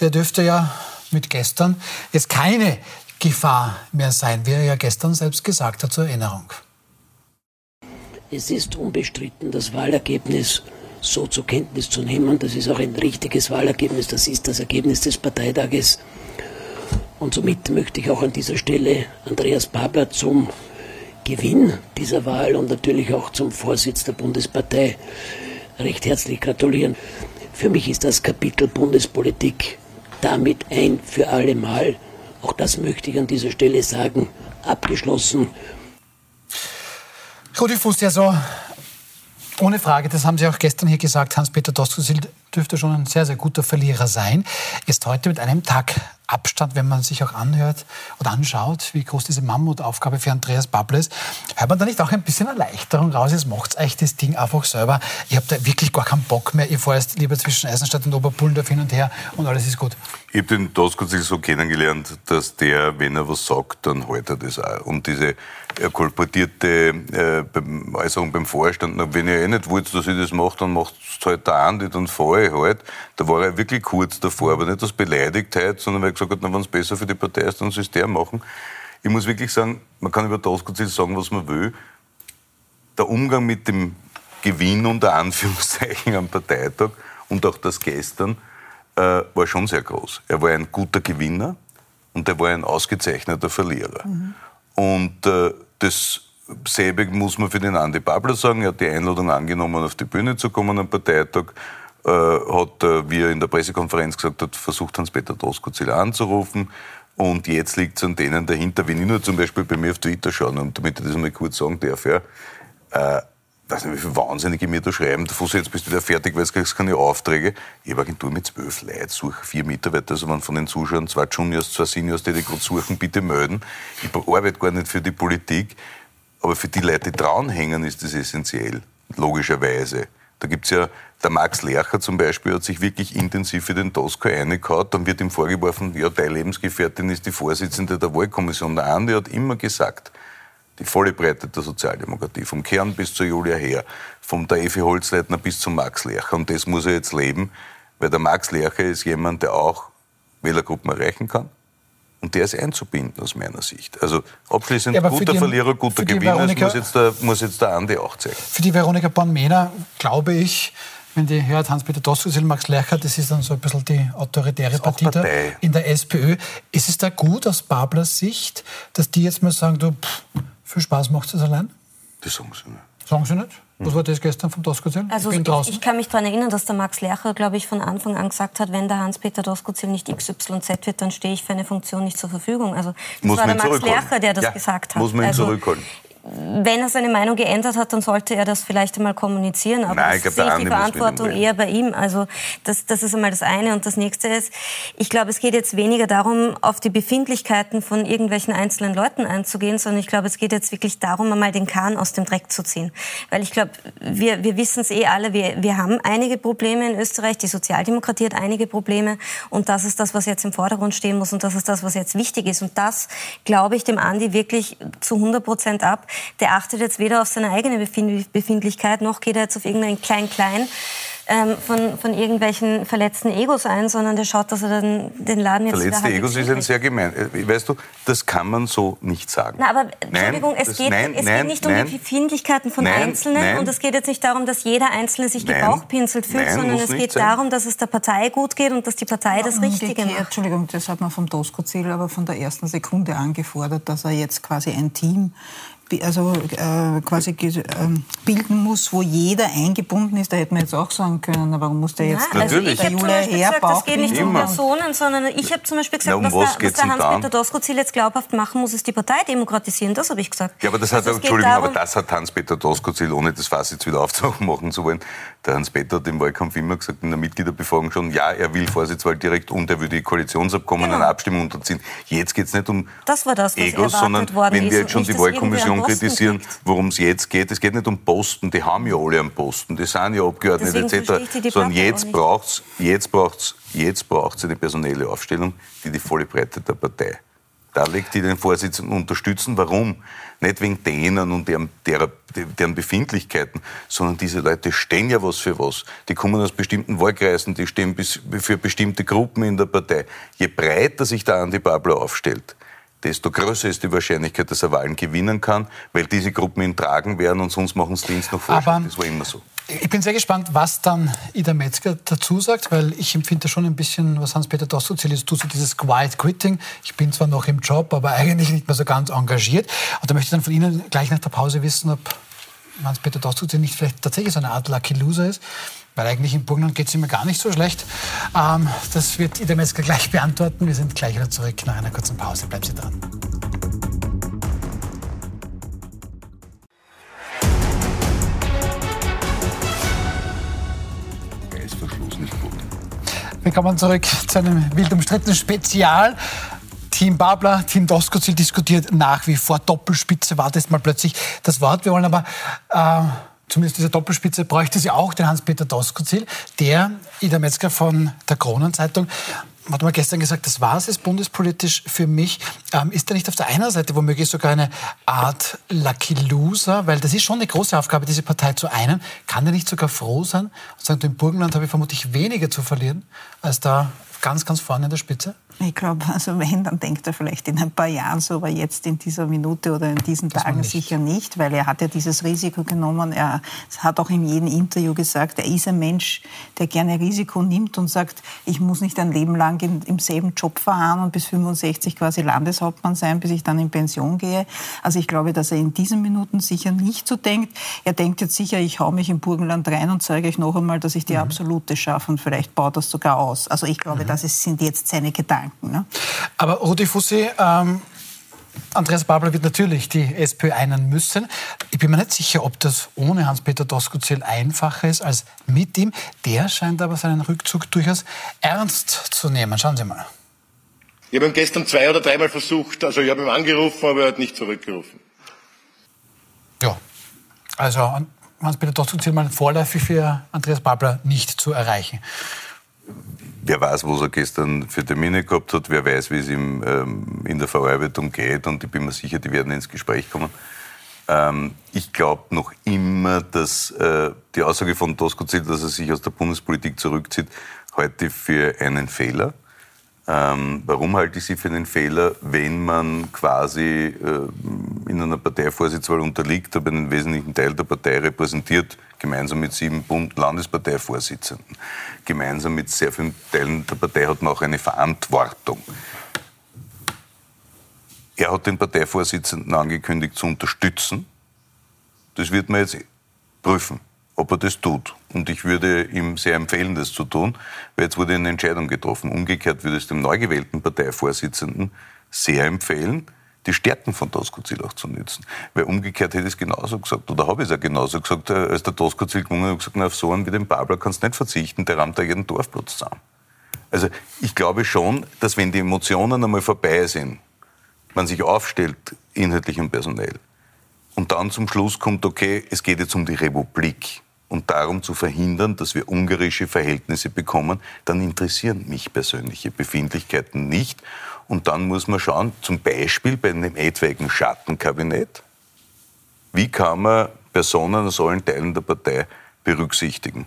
der dürfte ja mit gestern jetzt keine Gefahr mehr sein, wie er ja gestern selbst gesagt hat zur Erinnerung. Es ist unbestritten, das Wahlergebnis so zur Kenntnis zu nehmen. Das ist auch ein richtiges Wahlergebnis. Das ist das Ergebnis des Parteitages und somit möchte ich auch an dieser Stelle Andreas Babler zum Gewinn dieser Wahl und natürlich auch zum Vorsitz der Bundespartei recht herzlich gratulieren. Für mich ist das Kapitel Bundespolitik damit ein für alle Mal, auch das möchte ich an dieser Stelle sagen, abgeschlossen. Rudi Fuß, ja so ohne Frage, das haben Sie auch gestern hier gesagt, Hans-Peter Doskozil dürfte schon ein sehr, sehr guter Verlierer sein. Ist heute mit einem Tag Abstand, wenn man sich auch anhört oder anschaut, wie groß diese Mammutaufgabe für Andreas Babler ist, hört man da nicht auch ein bisschen Erleichterung raus? Jetzt macht euch das Ding einfach selber. Ich habe da wirklich gar keinen Bock mehr. Ihr fahrt lieber zwischen Eisenstadt und Oberpullendorf hin und her und alles ist gut. Ich habe den Doskozil so kennengelernt, dass der, wenn er was sagt, dann hält er das auch. Und diese er kolportierte äh, Äußerung beim Vorstand, wenn ihr eh nicht wollt, dass ich das mache, dann macht es halt der Andi, dann fahre ich halt. Da war er wirklich kurz davor, aber nicht aus Beleidigtheit, sondern weil er gesagt hat, wenn es besser für die Partei ist, dann soll es der machen. Ich muss wirklich sagen, man kann über Doskozil sagen, was man will. Der Umgang mit dem Gewinn unter Anführungszeichen am Parteitag und auch das gestern äh, war schon sehr groß. Er war ein guter Gewinner und er war ein ausgezeichneter Verlierer. Mhm. Und äh, Dasselbe muss man für den Andi Babler sagen. Er hat die Einladung angenommen, auf die Bühne zu kommen am Parteitag. Äh, hat, äh, wie er in der Pressekonferenz gesagt hat, versucht Hans-Peter Doskozil anzurufen. Und jetzt liegt es an denen dahinter, wenn ich nur zum Beispiel bei mir auf Twitter schaue, und damit ich das mal kurz sagen darf, ja, äh, weiß nicht, wie viele Wahnsinnige mir da schreiben, der Fuß, jetzt bist du wieder fertig, weil du kriegst keine Aufträge. Ich habe Agentur mit zwölf Leuten, suche vier Mitarbeiter, also wenn von den Zuschauern zwei Juniors, zwei Seniors, die die gerade suchen, bitte melden. Ich arbeite gar nicht für die Politik, aber für die Leute, die dranhängen, ist das essentiell, logischerweise. Da gibt's ja, der Max Lercher zum Beispiel hat sich wirklich intensiv für den Tosco eingehaut. Dann wird ihm vorgeworfen, ja, deine Lebensgefährtin ist die Vorsitzende der Wahlkommission. Der Andi hat immer gesagt, die volle Breite der Sozialdemokratie, vom Kern bis zur Julia Heer, vom der Evi Holzleitner bis zum Max Lercher. Und das muss er jetzt leben, weil der Max Lercher ist jemand, der auch Wählergruppen erreichen kann. Und der ist einzubinden aus meiner Sicht. Also abschließend ja, guter die, Verlierer, guter Gewinner, das muss jetzt, der, muss jetzt der Andi auch zeigen. Für die Veronika Born-Mehner glaube ich, wenn die hört, Hans-Peter Doskozil, Max Lercher, das ist dann so ein bisschen die autoritäre Partie in der SPÖ. Ist es da gut aus Bablers Sicht, dass die jetzt mal sagen, du, pff, viel Spaß macht es allein? Das sagen sie nicht. Sagen sie nicht? Was war das gestern vom Doskozil? Also ich, ich, ich, kann mich daran erinnern, dass der Max Lercher, glaube ich, von Anfang an gesagt hat, wenn der Hans-Peter Doskozil nicht XYZ wird, dann stehe ich für eine Funktion nicht zur Verfügung. Also das muss war der Max Lercher, der das ja, gesagt hat. Muss man ihn also, zurückholen. Wenn er seine Meinung geändert hat, dann sollte er das vielleicht einmal kommunizieren. Aber Nein, ich glaub, sehe ich die Verantwortung eher bei ihm. Also das, das ist einmal das eine. Und das nächste ist, ich glaube, es geht jetzt weniger darum, auf die Befindlichkeiten von irgendwelchen einzelnen Leuten einzugehen, sondern ich glaube, es geht jetzt wirklich darum, einmal den Kahn aus dem Dreck zu ziehen. Weil ich glaube, wir, wir wissen es eh alle, wir, wir haben einige Probleme in Österreich, die Sozialdemokratie hat einige Probleme und das ist das, was jetzt im Vordergrund stehen muss und das ist das, was jetzt wichtig ist. Und das glaube ich dem Andi wirklich zu 100 Prozent ab. Der achtet jetzt weder auf seine eigene Befindlichkeit, noch geht er jetzt auf irgendein Klein-Klein ähm, von, von irgendwelchen verletzten Egos ein, sondern der schaut, dass er dann den Laden jetzt Verletzte Egos ist ein sehr gemein. Äh, weißt du, das kann man so nicht sagen. Na, aber Entschuldigung, nein, es, geht, nein, es nein, geht nicht um die Befindlichkeiten von Einzelnen und es geht jetzt nicht darum, dass jeder Einzelne sich gebauchpinselt fühlt, sondern es geht darum, dass es der Partei gut geht und dass die Partei ja, das Richtige macht. Entschuldigung, das hat man vom Doskozil aber von der ersten Sekunde angefordert, dass er jetzt quasi ein Team also äh, quasi äh, bilden muss, wo jeder eingebunden ist. Da hätte man jetzt auch sagen können, warum muss der jetzt ja, also Natürlich. ich Julia her gesagt, Es geht nicht um Personen, sondern ich habe zum Beispiel gesagt, Na, um was, was, der, was der Hans-Peter Doskozil jetzt glaubhaft machen muss, ist die Partei demokratisieren. Das habe ich gesagt. Ja, aber das hat, also Entschuldigung, darum, aber das hat Hans-Peter Doskozil, ohne das Fass jetzt wieder aufzumachen zu wollen, der Hans-Peter hat im Wahlkampf immer gesagt, in der Mitgliederbefragung schon, ja, er will Vorsitzwahl direkt und er würde die Koalitionsabkommen genau. einer Abstimmung unterziehen. Jetzt geht es nicht um das das, Egos, sondern wenn wir jetzt schon die Wahlkommission kritisieren, worum es jetzt geht, es geht nicht um Posten, die haben ja alle einen Posten, die sind ja Abgeordnete etc., sondern jetzt braucht es jetzt braucht's, jetzt braucht's eine personelle Aufstellung, die die volle Breite der Partei darlegt, die den Vorsitzenden unterstützen. Warum? Nicht wegen denen und deren, deren, deren Befindlichkeiten, sondern diese Leute stehen ja was für was. Die kommen aus bestimmten Wahlkreisen, die stehen für bestimmte Gruppen in der Partei. Je breiter sich der Andi Babler aufstellt, desto größer ist die Wahrscheinlichkeit, dass er Wahlen gewinnen kann, weil diese Gruppen ihn tragen werden und sonst machen sie Dienst noch Vorschlag. Das war immer so. Ich bin sehr gespannt, was dann Ida Metzger dazu sagt, weil ich empfinde schon ein bisschen, was Hans-Peter erzählt ist, tut so dieses Quiet Quitting. Ich bin zwar noch im Job, aber eigentlich nicht mehr so ganz engagiert. Und da möchte ich dann von Ihnen gleich nach der Pause wissen, ob Hans-Peter Doss nicht vielleicht tatsächlich so eine Art Lucky Loser ist. Weil eigentlich im Burgenland geht es immer gar nicht so schlecht. Ähm, das wird Ida Metzger gleich beantworten. Wir sind gleich wieder zurück nach einer kurzen Pause. Bleiben Sie dran. Willkommen zurück zu einem wild umstrittenen Spezial. Team Babler, Team Doskozil diskutiert nach wie vor. Doppelspitze war das mal plötzlich das Wort. Wir wollen aber, äh, zumindest diese Doppelspitze bräuchte sie auch, den Hans-Peter Doskozil, der Ida Metzger von der Kronenzeitung hat mal gestern gesagt, das war es bundespolitisch für mich. Ähm, ist da nicht auf der einen Seite womöglich sogar eine Art Lucky Loser? Weil das ist schon eine große Aufgabe, diese Partei zu einen. Kann der nicht sogar froh sein und sagen, im Burgenland habe ich vermutlich weniger zu verlieren, als da ganz, ganz vorne in der Spitze? Ich glaube, also wenn, dann denkt er vielleicht in ein paar Jahren so, aber jetzt in dieser Minute oder in diesen das Tagen nicht. sicher nicht, weil er hat ja dieses Risiko genommen. Er hat auch in jedem Interview gesagt, er ist ein Mensch, der gerne Risiko nimmt und sagt, ich muss nicht ein Leben lang in, im selben Job fahren und bis 65 quasi Landeshauptmann sein, bis ich dann in Pension gehe. Also ich glaube, dass er in diesen Minuten sicher nicht so denkt. Er denkt jetzt sicher, ich hau mich im Burgenland rein und zeige euch noch einmal, dass ich die mhm. Absolute schaffe und vielleicht baut das sogar aus. Also ich glaube, mhm. das sind jetzt seine Gedanken. Gedanken. Ne? Aber Rudi Fussi, ähm, Andreas Babler wird natürlich die SPÖ einen müssen. Ich bin mir nicht sicher, ob das ohne Hans-Peter Doskozil einfacher ist als mit ihm. Der scheint aber seinen Rückzug durchaus ernst zu nehmen. Schauen Sie mal. Ich habe ihn gestern zwei oder dreimal versucht. Also ich habe ihn angerufen, aber er hat nicht zurückgerufen. Ja, also Hans-Peter Doskozil mal vorläufig für Andreas Babler nicht zu erreichen. Wer weiß, was er gestern für Termine gehabt hat, wer weiß, wie es ihm ähm, in der Verarbeitung geht und ich bin mir sicher, die werden ins Gespräch kommen. Ähm, ich glaube noch immer, dass äh, die Aussage von Tosco dass er sich aus der Bundespolitik zurückzieht, heute für einen Fehler. Ähm, warum halte ich sie für einen Fehler, wenn man quasi äh, in einer Parteivorsitzwahl unterliegt, aber einen wesentlichen Teil der Partei repräsentiert, gemeinsam mit sieben Bund Landesparteivorsitzenden, gemeinsam mit sehr vielen Teilen der Partei hat man auch eine Verantwortung. Er hat den Parteivorsitzenden angekündigt zu unterstützen. Das wird man jetzt prüfen ob er das tut. Und ich würde ihm sehr empfehlen, das zu tun, weil jetzt wurde eine Entscheidung getroffen. Umgekehrt würde es dem neu gewählten Parteivorsitzenden sehr empfehlen, die Stärken von Doskozil auch zu nützen. Weil umgekehrt hätte ich es genauso gesagt, oder habe ich es auch genauso gesagt, äh, als der Doskozil gewonnen hat, gesagt, na, auf so einen wie den Babler kannst du nicht verzichten, der rammt da jeden Dorfplatz zusammen. Also ich glaube schon, dass wenn die Emotionen einmal vorbei sind, man sich aufstellt, inhaltlich und personell, und dann zum Schluss kommt, okay, es geht jetzt um die Republik und darum zu verhindern, dass wir ungarische Verhältnisse bekommen, dann interessieren mich persönliche Befindlichkeiten nicht. Und dann muss man schauen, zum Beispiel bei einem etwaigen Schattenkabinett, wie kann man Personen aus allen Teilen der Partei berücksichtigen.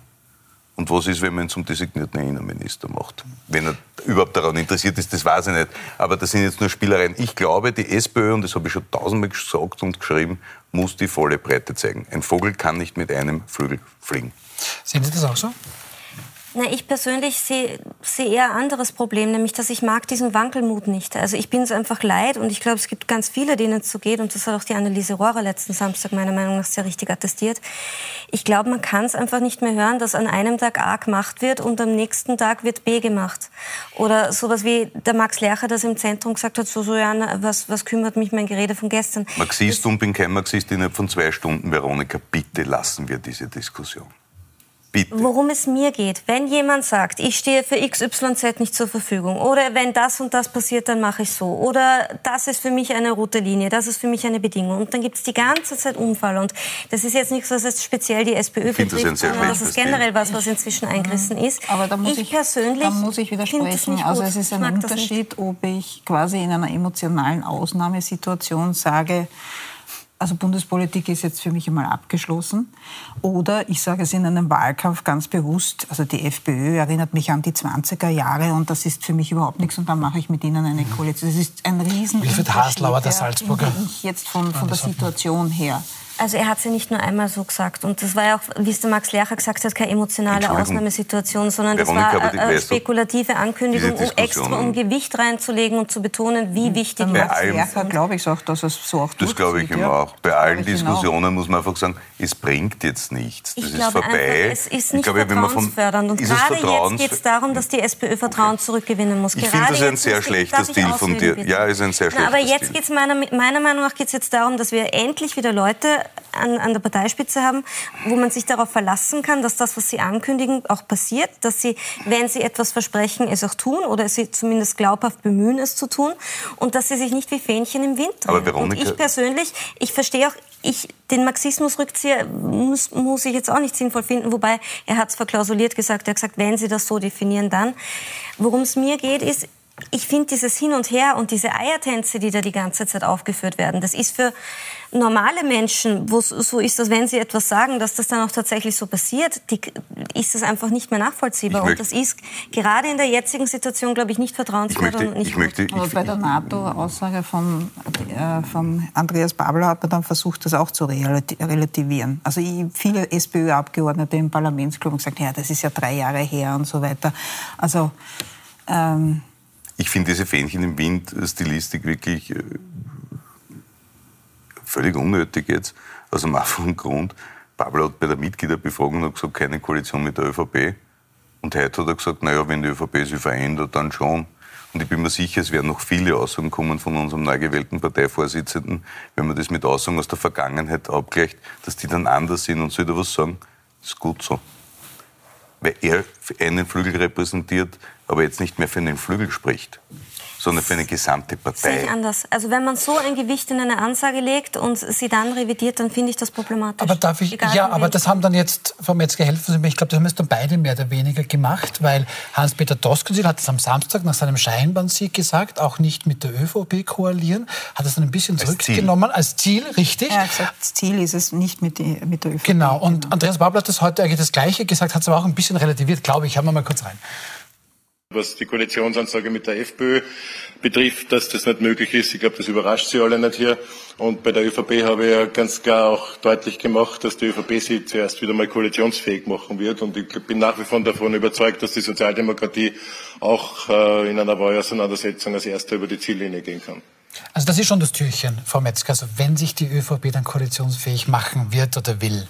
Und was ist, wenn man ihn zum designierten Innenminister macht? Wenn er überhaupt daran interessiert ist, das weiß ich nicht. Aber das sind jetzt nur Spielereien. Ich glaube, die SPÖ, und das habe ich schon tausendmal gesagt und geschrieben, muss die volle Breite zeigen. Ein Vogel kann nicht mit einem Flügel fliegen. Sehen Sie das auch so? Na, ich persönlich sehe seh eher ein anderes Problem, nämlich dass ich mag diesen Wankelmut nicht. Also ich bin es einfach leid und ich glaube, es gibt ganz viele, denen es so geht und das hat auch die Anneliese Rohrer letzten Samstag meiner Meinung nach sehr richtig attestiert. Ich glaube, man kann es einfach nicht mehr hören, dass an einem Tag A gemacht wird und am nächsten Tag wird B gemacht. Oder sowas wie der Max Lercher das im Zentrum gesagt hat, so, so ja, was, was kümmert mich mein Gerede von gestern. Marxist und bin kein Marxist innerhalb von zwei Stunden, Veronika, bitte lassen wir diese Diskussion. Bitte. Worum es mir geht, wenn jemand sagt, ich stehe für XYZ nicht zur Verfügung oder wenn das und das passiert, dann mache ich so. Oder das ist für mich eine rote Linie, das ist für mich eine Bedingung. Und dann gibt es die ganze Zeit Unfall. Und das ist jetzt nichts, was jetzt speziell die SPÖ betrifft, sondern das ist generell was, was inzwischen eingerissen ist. Aber da muss ich, ich persönlich da muss ich widersprechen. Also es ist ein Unterschied, ob ich quasi in einer emotionalen Ausnahmesituation sage, also Bundespolitik ist jetzt für mich einmal abgeschlossen. Oder ich sage es in einem Wahlkampf ganz bewusst, also die FPÖ erinnert mich an die 20er Jahre und das ist für mich überhaupt nichts und dann mache ich mit ihnen eine Koalition. Das ist ein riesen Wilfried Haslauer, der Salzburger. Ich jetzt von, von der Situation her. Also er hat sie ja nicht nur einmal so gesagt. Und das war ja auch, wie es der Max Lercher gesagt hat, keine emotionale Ausnahmesituation, sondern das war eine spekulative Ankündigung, um extra um Gewicht reinzulegen und zu betonen, wie hm. wichtig Bei Max Lercher glaube ich auch, dass es so auch Das glaube ich immer auch. Bei allen Diskussionen muss man einfach sagen, es bringt jetzt nichts. Das ich ist vorbei. Einfach, es ist nicht glaube, vertrauensfördernd. Und gerade jetzt geht es darum, dass die SPÖ Vertrauen okay. zurückgewinnen muss. Ich finde das ein sehr schlechter Stil von dir. Bitte? Ja, ist ein sehr schlechter Aber jetzt geht es meiner, meiner Meinung nach geht's jetzt darum, dass wir endlich wieder Leute an, an der Parteispitze haben, wo man sich darauf verlassen kann, dass das, was sie ankündigen, auch passiert, dass sie, wenn sie etwas versprechen, es auch tun oder sie zumindest glaubhaft bemühen, es zu tun und dass sie sich nicht wie Fähnchen im Wind drehen. und ich persönlich, ich verstehe auch, ich, den Marxismus-Rückzieher muss, muss ich jetzt auch nicht sinnvoll finden, wobei er hat es verklausuliert gesagt, er hat gesagt, wenn Sie das so definieren, dann. Worum es mir geht, ist, ich finde dieses Hin und Her und diese Eiertänze, die da die ganze Zeit aufgeführt werden, das ist für normale Menschen, wo so ist, dass wenn sie etwas sagen, dass das dann auch tatsächlich so passiert, die, ist das einfach nicht mehr nachvollziehbar. und das ist gerade in der jetzigen Situation, glaube ich, nicht vertrauenswürdig und nicht ich möchte, ich Aber bei der NATO-Aussage von, äh, von Andreas Babler hat man dann versucht, das auch zu relativieren. Also ich, viele SPÖ-Abgeordnete im Parlamentsclub haben gesagt, ja, das ist ja drei Jahre her und so weiter. Also ähm, ich finde diese Fähnchen im Wind Stilistik wirklich äh, völlig unnötig jetzt. Aus einem einfachen Grund. Pablo hat bei der Mitgliederbefragung gesagt, keine Koalition mit der ÖVP. Und heute hat er gesagt, naja, wenn die ÖVP sich verändert, dann schon. Und ich bin mir sicher, es werden noch viele Aussagen kommen von unserem neu gewählten Parteivorsitzenden, wenn man das mit Aussagen aus der Vergangenheit abgleicht, dass die dann anders sind und soll da was sagen. Ist gut so. Weil er einen Flügel repräsentiert, aber jetzt nicht mehr für einen Flügel spricht sondern für eine gesamte Partei. Sehe ich anders. Also wenn man so ein Gewicht in eine Ansage legt und sie dann revidiert, dann finde ich das problematisch. Aber darf ich, Egal ja, aber das haben dann jetzt, Frau Metzger, helfen Sie mir, ich glaube, das haben jetzt dann beide mehr oder weniger gemacht, weil Hans-Peter Doskozil hat es am Samstag nach seinem Scheinbahnsieg gesagt, auch nicht mit der ÖVP koalieren, hat es dann ein bisschen zurückgenommen als Ziel, als Ziel richtig? Er hat gesagt, das Ziel ist es nicht mit, die, mit der ÖVP. Genau, und genau. Andreas Babler hat das heute eigentlich das Gleiche gesagt, hat es aber auch ein bisschen relativiert, glaube ich. Hören wir mal kurz rein. Was die Koalitionsansage mit der FPÖ betrifft, dass das nicht möglich ist. Ich glaube, das überrascht Sie alle nicht hier. Und bei der ÖVP habe ich ja ganz klar auch deutlich gemacht, dass die ÖVP sie zuerst wieder mal koalitionsfähig machen wird. Und ich bin nach wie vor davon überzeugt, dass die Sozialdemokratie auch äh, in einer Wahlauseinandersetzung als Erster über die Ziellinie gehen kann. Also das ist schon das Türchen, Frau Metzger. Also wenn sich die ÖVP dann koalitionsfähig machen wird oder will,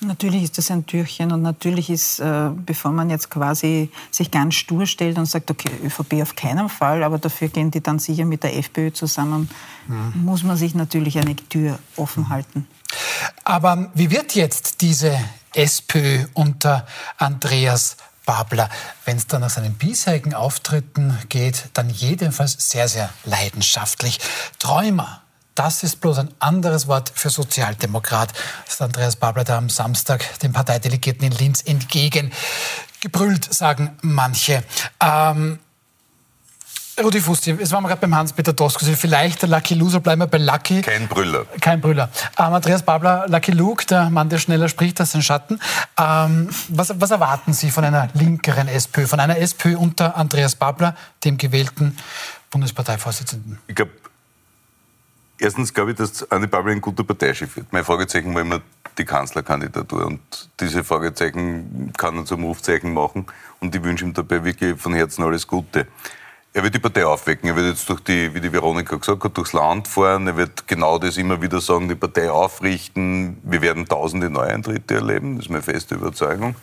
Natürlich ist das ein Türchen und natürlich ist, äh, bevor man jetzt quasi sich ganz stur stellt und sagt, okay, ÖVP auf keinen Fall, aber dafür gehen die dann sicher mit der FPÖ zusammen, mhm. muss man sich natürlich eine Tür offen halten. Aber wie wird jetzt diese SPÖ unter Andreas Babler, wenn es dann nach seinen bisherigen Auftritten geht, dann jedenfalls sehr, sehr leidenschaftlich. Träumer das ist bloß ein anderes Wort für Sozialdemokrat. Das ist Andreas Babler da am Samstag den Parteidelegierten in Linz entgegengebrüllt, sagen manche. Ähm, Rudi Fusti, jetzt waren wir gerade beim Hans-Peter Doskozil. Vielleicht der Lucky Loser, bleiben wir bei Lucky. Kein Brüller. Kein Brüller. Ähm, Andreas Babler, Lucky Luke, der Mann, der schneller spricht als sein Schatten. Ähm, was, was, erwarten Sie von einer linkeren SPÖ, von einer SPÖ unter Andreas Babler, dem gewählten Bundesparteivorsitzenden? Ich glaube, Erstens glaube ich, dass Anne Babel ein guter Parteichef wird. Mein Fragezeichen war immer die Kanzlerkandidatur. Und diese Fragezeichen kann er zum Rufzeichen machen. Und ich wünsche ihm dabei wirklich von Herzen alles Gute. Er wird die Partei aufwecken. Er wird jetzt durch die, wie die Veronika gesagt hat, durchs Land fahren. Er wird genau das immer wieder sagen, die Partei aufrichten. Wir werden tausende Neueintritte erleben. Das ist meine feste Überzeugung.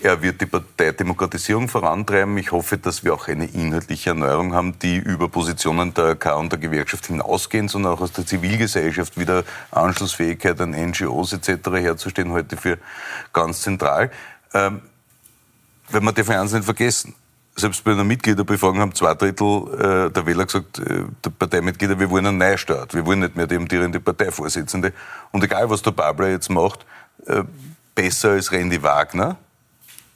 Er wird die Parteidemokratisierung vorantreiben. Ich hoffe, dass wir auch eine inhaltliche Erneuerung haben, die über Positionen der AK und der Gewerkschaft hinausgehen, sondern auch aus der Zivilgesellschaft wieder Anschlussfähigkeit an NGOs etc. herzustellen, heute für ganz zentral. Ähm, weil man darf eins nicht vergessen. Selbst bei einer Mitgliederbefragung haben zwei Drittel äh, der Wähler gesagt, äh, der Parteimitglieder, wir wollen einen Neustart. Wir wollen nicht mehr die amtierende Parteivorsitzende. Und egal, was der Babler jetzt macht, äh, besser als Randy Wagner,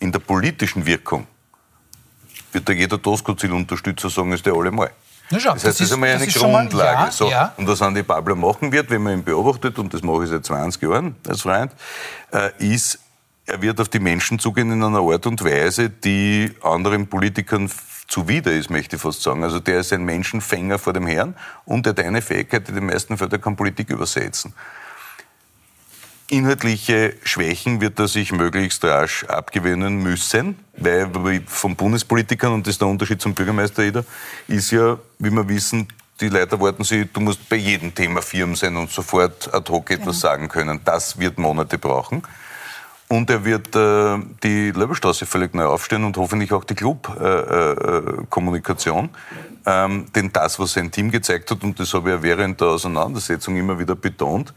in der politischen Wirkung wird da jeder Tosco-Ziel-Unterstützer sagen, ist der allemal. Ja, schau, das heißt, das, ist, einmal eine Grundlage. Mal, ja, so. ja. Und was Andi Babler machen wird, wenn man ihn beobachtet, und das mache ich seit 20 Jahren als Freund, äh, ist, er wird auf die Menschen zugehen in einer Art und Weise, die anderen Politikern zuwider ist, möchte ich fast sagen. Also der ist ein Menschenfänger vor dem Herrn und er hat eine Fähigkeit, die den meisten Fällen kann Politik übersetzen. Inhaltliche Schwächen wird er sich möglichst rasch abgewöhnen müssen, weil von Bundespolitikern, und das ist der Unterschied zum Bürgermeister jeder, ist ja, wie wir wissen, die Leute erwarten sie, du musst bei jedem Thema firm sein und sofort ad hoc etwas ja. sagen können. Das wird Monate brauchen. Und er wird äh, die Löbelstraße völlig neu aufstellen und hoffentlich auch die Club-Kommunikation. Äh, äh, ähm, denn das, was sein Team gezeigt hat, und das habe ich ja während der Auseinandersetzung immer wieder betont,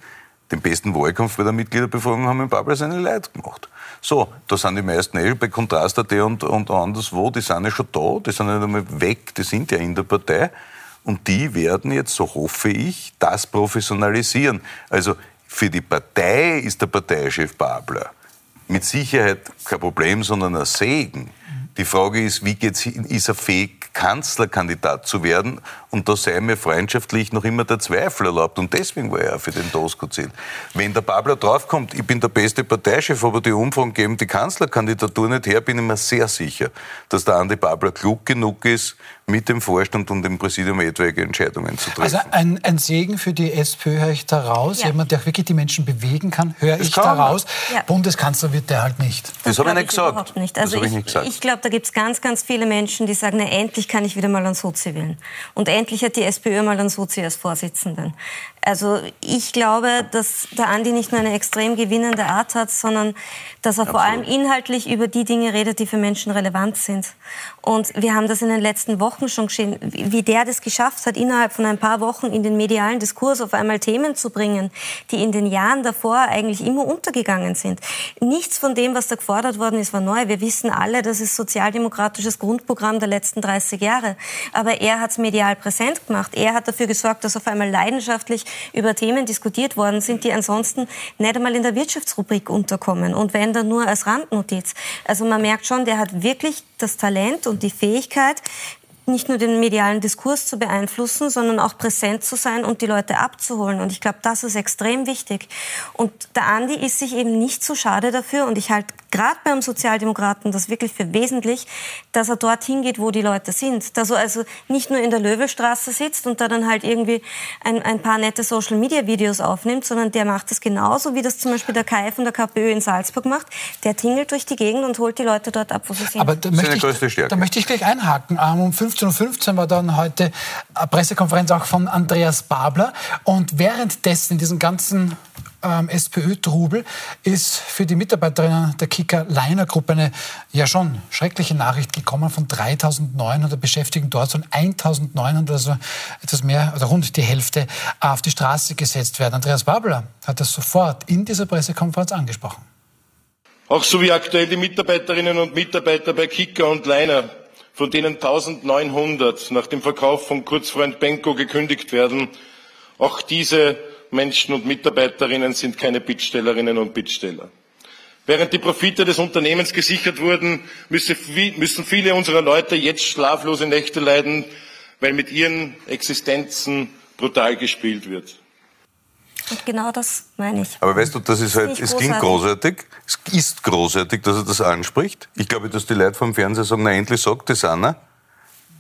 den besten Wahlkampf bei der Mitgliederbefragung haben in Babel seine Leute gemacht. So, da sind die meisten eh bei Kontrast.at und, und anderswo, die sind ja schon da, die sind ja nicht einmal weg, die sind ja in der Partei. Und die werden jetzt, so hoffe ich, das professionalisieren. Also für die Partei ist der Parteichef Babler mit Sicherheit kein Problem, sondern ein Segen. Die Frage ist, wie geht's, ist er fähig, Kanzlerkandidat zu werden? Und da sei mir freundschaftlich noch immer der Zweifel erlaubt. Und deswegen war er für den Tosco zählt. Wenn der Pablo draufkommt, ich bin der beste Parteichef, aber die Umfragen geben die Kanzlerkandidatur nicht her, bin ich mir sehr sicher, dass der Andi Pablo klug genug ist, mit dem Vorstand und dem Präsidium etwaige Entscheidungen zu treffen. Also ein, ein Segen für die SPÖ höre ich da raus. Ja. Jemand, der auch wirklich die Menschen bewegen kann, höre ich da raus. Ja. Bundeskanzler wird der halt nicht. Das, das habe ich nicht gesagt. Nicht. Also ich, ich, ich glaube, da gibt es ganz, ganz viele Menschen, die sagen, na, endlich kann ich wieder mal an Sozi wählen. Und endlich hat die SPÖ mal an Sozi als Vorsitzenden. Also ich glaube, dass der Andi nicht nur eine extrem gewinnende Art hat, sondern dass er Absolut. vor allem inhaltlich über die Dinge redet, die für Menschen relevant sind. Und wir haben das in den letzten Wochen schon gesehen, wie der das geschafft hat, innerhalb von ein paar Wochen in den medialen Diskurs auf einmal Themen zu bringen, die in den Jahren davor eigentlich immer untergegangen sind. Nichts von dem, was da gefordert worden ist, war neu. Wir wissen alle, das ist sozialdemokratisches Grundprogramm der letzten 30 Jahre. Aber er hat es medial präsent gemacht. Er hat dafür gesorgt, dass auf einmal leidenschaftlich über Themen diskutiert worden sind, die ansonsten nicht einmal in der Wirtschaftsrubrik unterkommen und wenn dann nur als Randnotiz. Also man merkt schon, der hat wirklich das Talent und die Fähigkeit, nicht nur den medialen Diskurs zu beeinflussen, sondern auch präsent zu sein und die Leute abzuholen. Und ich glaube, das ist extrem wichtig. Und der Andi ist sich eben nicht so schade dafür. Und ich halte gerade beim Sozialdemokraten das wirklich für wesentlich, dass er dorthin geht, wo die Leute sind. Dass er also nicht nur in der Löwestraße sitzt und da dann halt irgendwie ein, ein paar nette Social-Media-Videos aufnimmt, sondern der macht das genauso, wie das zum Beispiel der Kai von der KPÖ in Salzburg macht. Der tingelt durch die Gegend und holt die Leute dort ab, wo sie sind. Aber da, möchte ich, da möchte ich gleich einhaken. Um 15.15 Uhr war dann heute eine Pressekonferenz auch von Andreas Babler. Und währenddessen in diesen ganzen ähm, SPÖ-Trubel ist für die Mitarbeiterinnen der Kicker-Liner-Gruppe eine ja schon schreckliche Nachricht gekommen von 3.900 Beschäftigten dort sollen 1.900, also etwas mehr oder rund die Hälfte auf die Straße gesetzt werden. Andreas Babler hat das sofort in dieser Pressekonferenz angesprochen. Auch so wie aktuell die Mitarbeiterinnen und Mitarbeiter bei Kicker und Liner, von denen 1900 nach dem Verkauf von Kurzfreund Benko gekündigt werden, auch diese Menschen und Mitarbeiterinnen sind keine Bittstellerinnen und Bittsteller. Während die Profite des Unternehmens gesichert wurden, müssen viele unserer Leute jetzt schlaflose Nächte leiden, weil mit ihren Existenzen brutal gespielt wird. Und genau das meine ich. Aber weißt du, das ist halt, es klingt großartig, es ist großartig, dass er das anspricht. Ich glaube, dass die Leute vom Fernseher sagen, na endlich sagt das einer.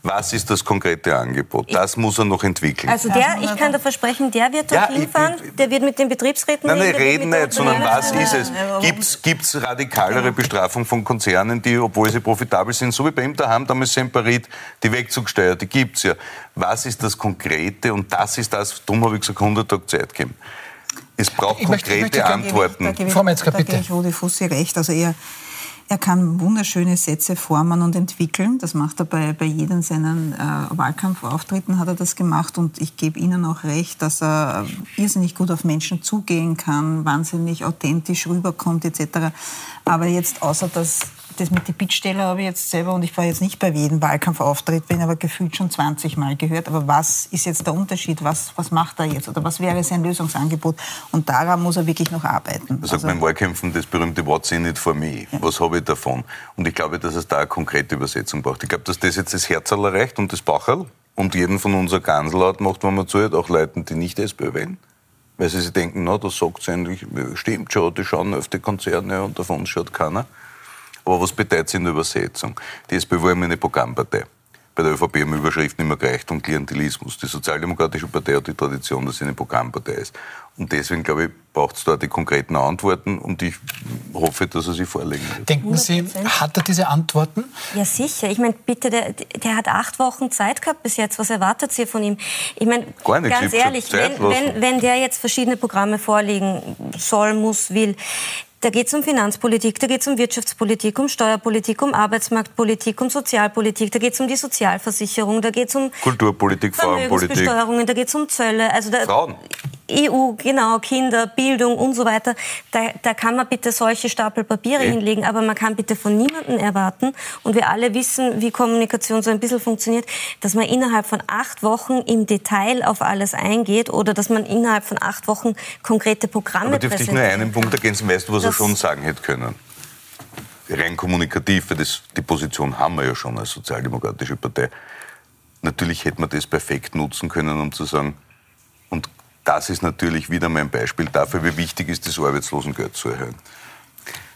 Was ist das konkrete Angebot? Das muss er noch entwickeln. Also der, ich kann da versprechen, der wird dort ja, hinfahren, der wird mit den Betriebsräten nein, nein, reden nicht, sondern was ist es? Gibt es radikalere Bestrafung von Konzernen, die, obwohl sie profitabel sind, so wie bei ihm daheim damals Semperit, die Wegzugsteuer, die gibt es ja. Was ist das Konkrete? Und das ist das, darum habe ich gesagt, 100 Tage Zeit geben. Es braucht ich konkrete möchte, möchte, Antworten. Da gebe ich, da gebe ich, da gebe ich Rudi Fussi recht. Also er er kann wunderschöne Sätze formen und entwickeln. Das macht er bei, bei jedem seinen äh, Wahlkampfauftritten hat er das gemacht und ich gebe Ihnen auch recht, dass er irrsinnig gut auf Menschen zugehen kann, wahnsinnig authentisch rüberkommt etc. Aber jetzt außer dass das mit den Bittsteller habe ich jetzt selber, und ich war jetzt nicht bei jedem Wahlkampfauftritt, bin aber gefühlt schon 20 Mal gehört. Aber was ist jetzt der Unterschied? Was, was macht er jetzt? Oder was wäre sein Lösungsangebot? Und daran muss er wirklich noch arbeiten. Er sagt also, beim Wahlkämpfen das berühmte Wort sind nicht vor mir. Ja. Was habe ich davon? Und ich glaube, dass es da eine konkrete Übersetzung braucht. Ich glaube, dass das jetzt das Herzl erreicht und das Bacherl und jeden von uns ein Ganslaut macht, wenn man zuhört, auch Leuten, die nicht SPÖ wählen. Weil sie sich denken, na, das sagt es eigentlich, stimmt schon, die schauen auf die Konzerne und davon schaut keiner. Aber was bedeutet es in der Übersetzung? Die SPÖ war immer eine Programmpartei. Bei der ÖVP haben Überschriften immer gereicht und Klientelismus. Die Sozialdemokratische Partei hat die Tradition, dass sie eine Programmpartei ist. Und deswegen, glaube ich, braucht es da die konkreten Antworten und ich hoffe, dass er sie vorlegen wird. Denken Sie, hat er diese Antworten? Ja, sicher. Ich meine, bitte, der, der hat acht Wochen Zeit gehabt bis jetzt. Was erwartet Sie von ihm? Ich meine, ganz ehrlich, wenn, wenn, wenn der jetzt verschiedene Programme vorlegen soll, muss, will, da geht es um Finanzpolitik, da geht es um Wirtschaftspolitik, um Steuerpolitik, um Arbeitsmarktpolitik, um Sozialpolitik, da geht es um die Sozialversicherung, da geht es um Kulturpolitik, Frauenpolitik, da geht es um Zölle. Also da, Frauen. EU, genau, Kinder, Bildung und so weiter. Da, da kann man bitte solche Stapel Papiere okay. hinlegen, aber man kann bitte von niemandem erwarten, und wir alle wissen, wie Kommunikation so ein bisschen funktioniert, dass man innerhalb von acht Wochen im Detail auf alles eingeht oder dass man innerhalb von acht Wochen konkrete Programme aber dürfte präsentiert. ich nur einen Punkt ergänzen, weißt du, was das schon sagen hätte können? Rein kommunikativ, weil das, die Position haben wir ja schon als sozialdemokratische Partei. Natürlich hätte man das perfekt nutzen können, um zu sagen, und das ist natürlich wieder mein Beispiel dafür, wie wichtig ist das Arbeitslosengeld zu erhöhen.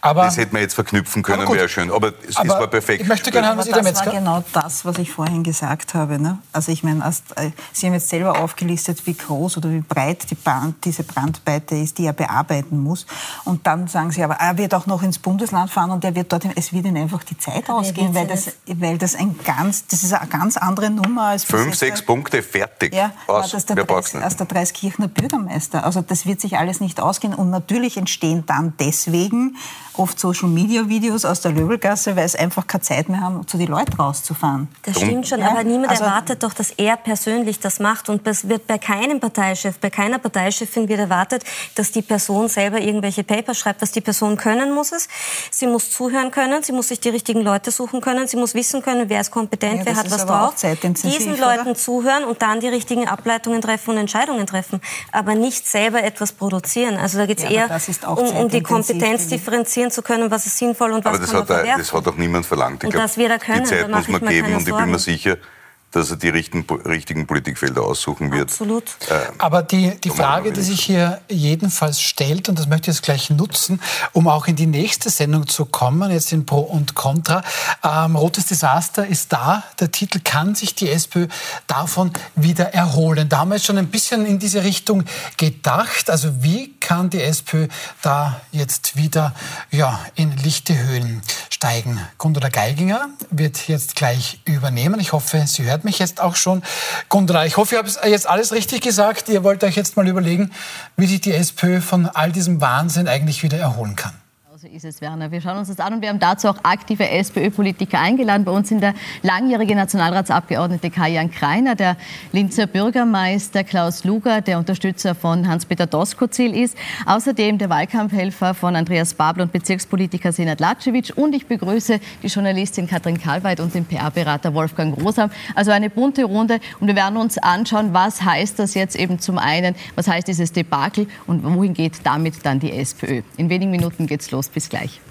Aber, das hätte man jetzt verknüpfen können, wäre schön. Aber es, aber es war perfekt. Ich möchte gerne haben, was das war genau das, was ich vorhin gesagt habe. Ne? Also ich meine, äh, Sie haben jetzt selber aufgelistet, wie groß oder wie breit die Brand, diese Brandweite ist, die er bearbeiten muss. Und dann sagen Sie, aber er wird auch noch ins Bundesland fahren und er wird dort, es wird ihm einfach die Zeit ausgehen, weil das, weil das ein ganz, das ist eine ganz andere Nummer als Fünf, sechs Punkte, fertig. Ja, aus. Das der, Dreis, als der Dreiskirchner Bürgermeister. Also das wird sich alles nicht ausgehen. Und natürlich entstehen dann deswegen oft Social-Media-Videos aus der Löbelgasse, weil sie einfach keine Zeit mehr haben, zu den Leuten rauszufahren. Das stimmt schon, ja? aber niemand also, erwartet doch, dass er persönlich das macht. Und das wird bei keinem Parteichef, bei keiner Parteichefin wird erwartet, dass die Person selber irgendwelche Papers schreibt. Was die Person können muss es. Sie muss zuhören können, sie muss sich die richtigen Leute suchen können, sie muss wissen können, wer ist kompetent, ja, wer hat was drauf. Diesen Leuten oder? zuhören und dann die richtigen Ableitungen treffen und Entscheidungen treffen. Aber nicht selber etwas produzieren. Also da geht es ja, eher um, um die Kompetenz differenzieren zu können, was ist sinnvoll und was aber das kann man hat, verwerfen. Das hat auch niemand verlangt. Ich und glaub, dass wir da können, die Zeit muss man geben und ich bin mir sicher, dass er die richtigen, richtigen Politikfelder aussuchen wird. Absolut. Äh, Aber die, die Frage, die sich hier jedenfalls stellt, und das möchte ich jetzt gleich nutzen, um auch in die nächste Sendung zu kommen, jetzt in Pro und Contra. Ähm, Rotes Desaster ist da. Der Titel kann sich die SPÖ davon wieder erholen. Da haben wir jetzt schon ein bisschen in diese Richtung gedacht. Also wie kann die SPÖ da jetzt wieder ja, in lichte Höhen steigen. Gundula Geiginger wird jetzt gleich übernehmen. Ich hoffe, sie hört mich jetzt auch schon. Gundula, ich hoffe, ihr habt jetzt alles richtig gesagt. Ihr wollt euch jetzt mal überlegen, wie sich die SPÖ von all diesem Wahnsinn eigentlich wieder erholen kann. So ist es, Werner. Wir schauen uns das an und wir haben dazu auch aktive SPÖ-Politiker eingeladen. Bei uns sind der langjährige Nationalratsabgeordnete Kajan Kreiner, der Linzer Bürgermeister Klaus Luger, der Unterstützer von Hans-Peter Doskozil ist, außerdem der Wahlkampfhelfer von Andreas Babel und Bezirkspolitiker Senat Latschewitsch und ich begrüße die Journalistin Katrin Karlweit und den PR-Berater Wolfgang Rosam. Also eine bunte Runde und wir werden uns anschauen, was heißt das jetzt eben zum einen, was heißt dieses Debakel und wohin geht damit dann die SPÖ. In wenigen Minuten geht's los. Bis gleich.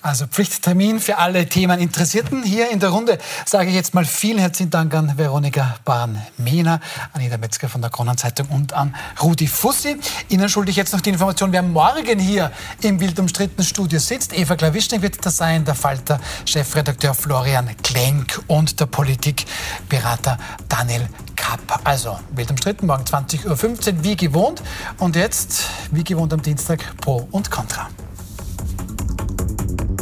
Also Pflichttermin für alle Themen Interessierten. Hier in der Runde sage ich jetzt mal vielen herzlichen Dank an Veronika Bahn-Mehner, Anita Metzger von der Kronenzeitung und an Rudi Fussi. Ihnen schulde ich jetzt noch die Information, wer morgen hier im wild umstrittenen Studio sitzt. Eva Klawischnik wird das sein, der Falter Chefredakteur Florian Klenk und der Politikberater Daniel Kapp. Also wild umstritten, morgen 20.15 Uhr wie gewohnt. Und jetzt, wie gewohnt am Dienstag, Pro und Contra. Thank you.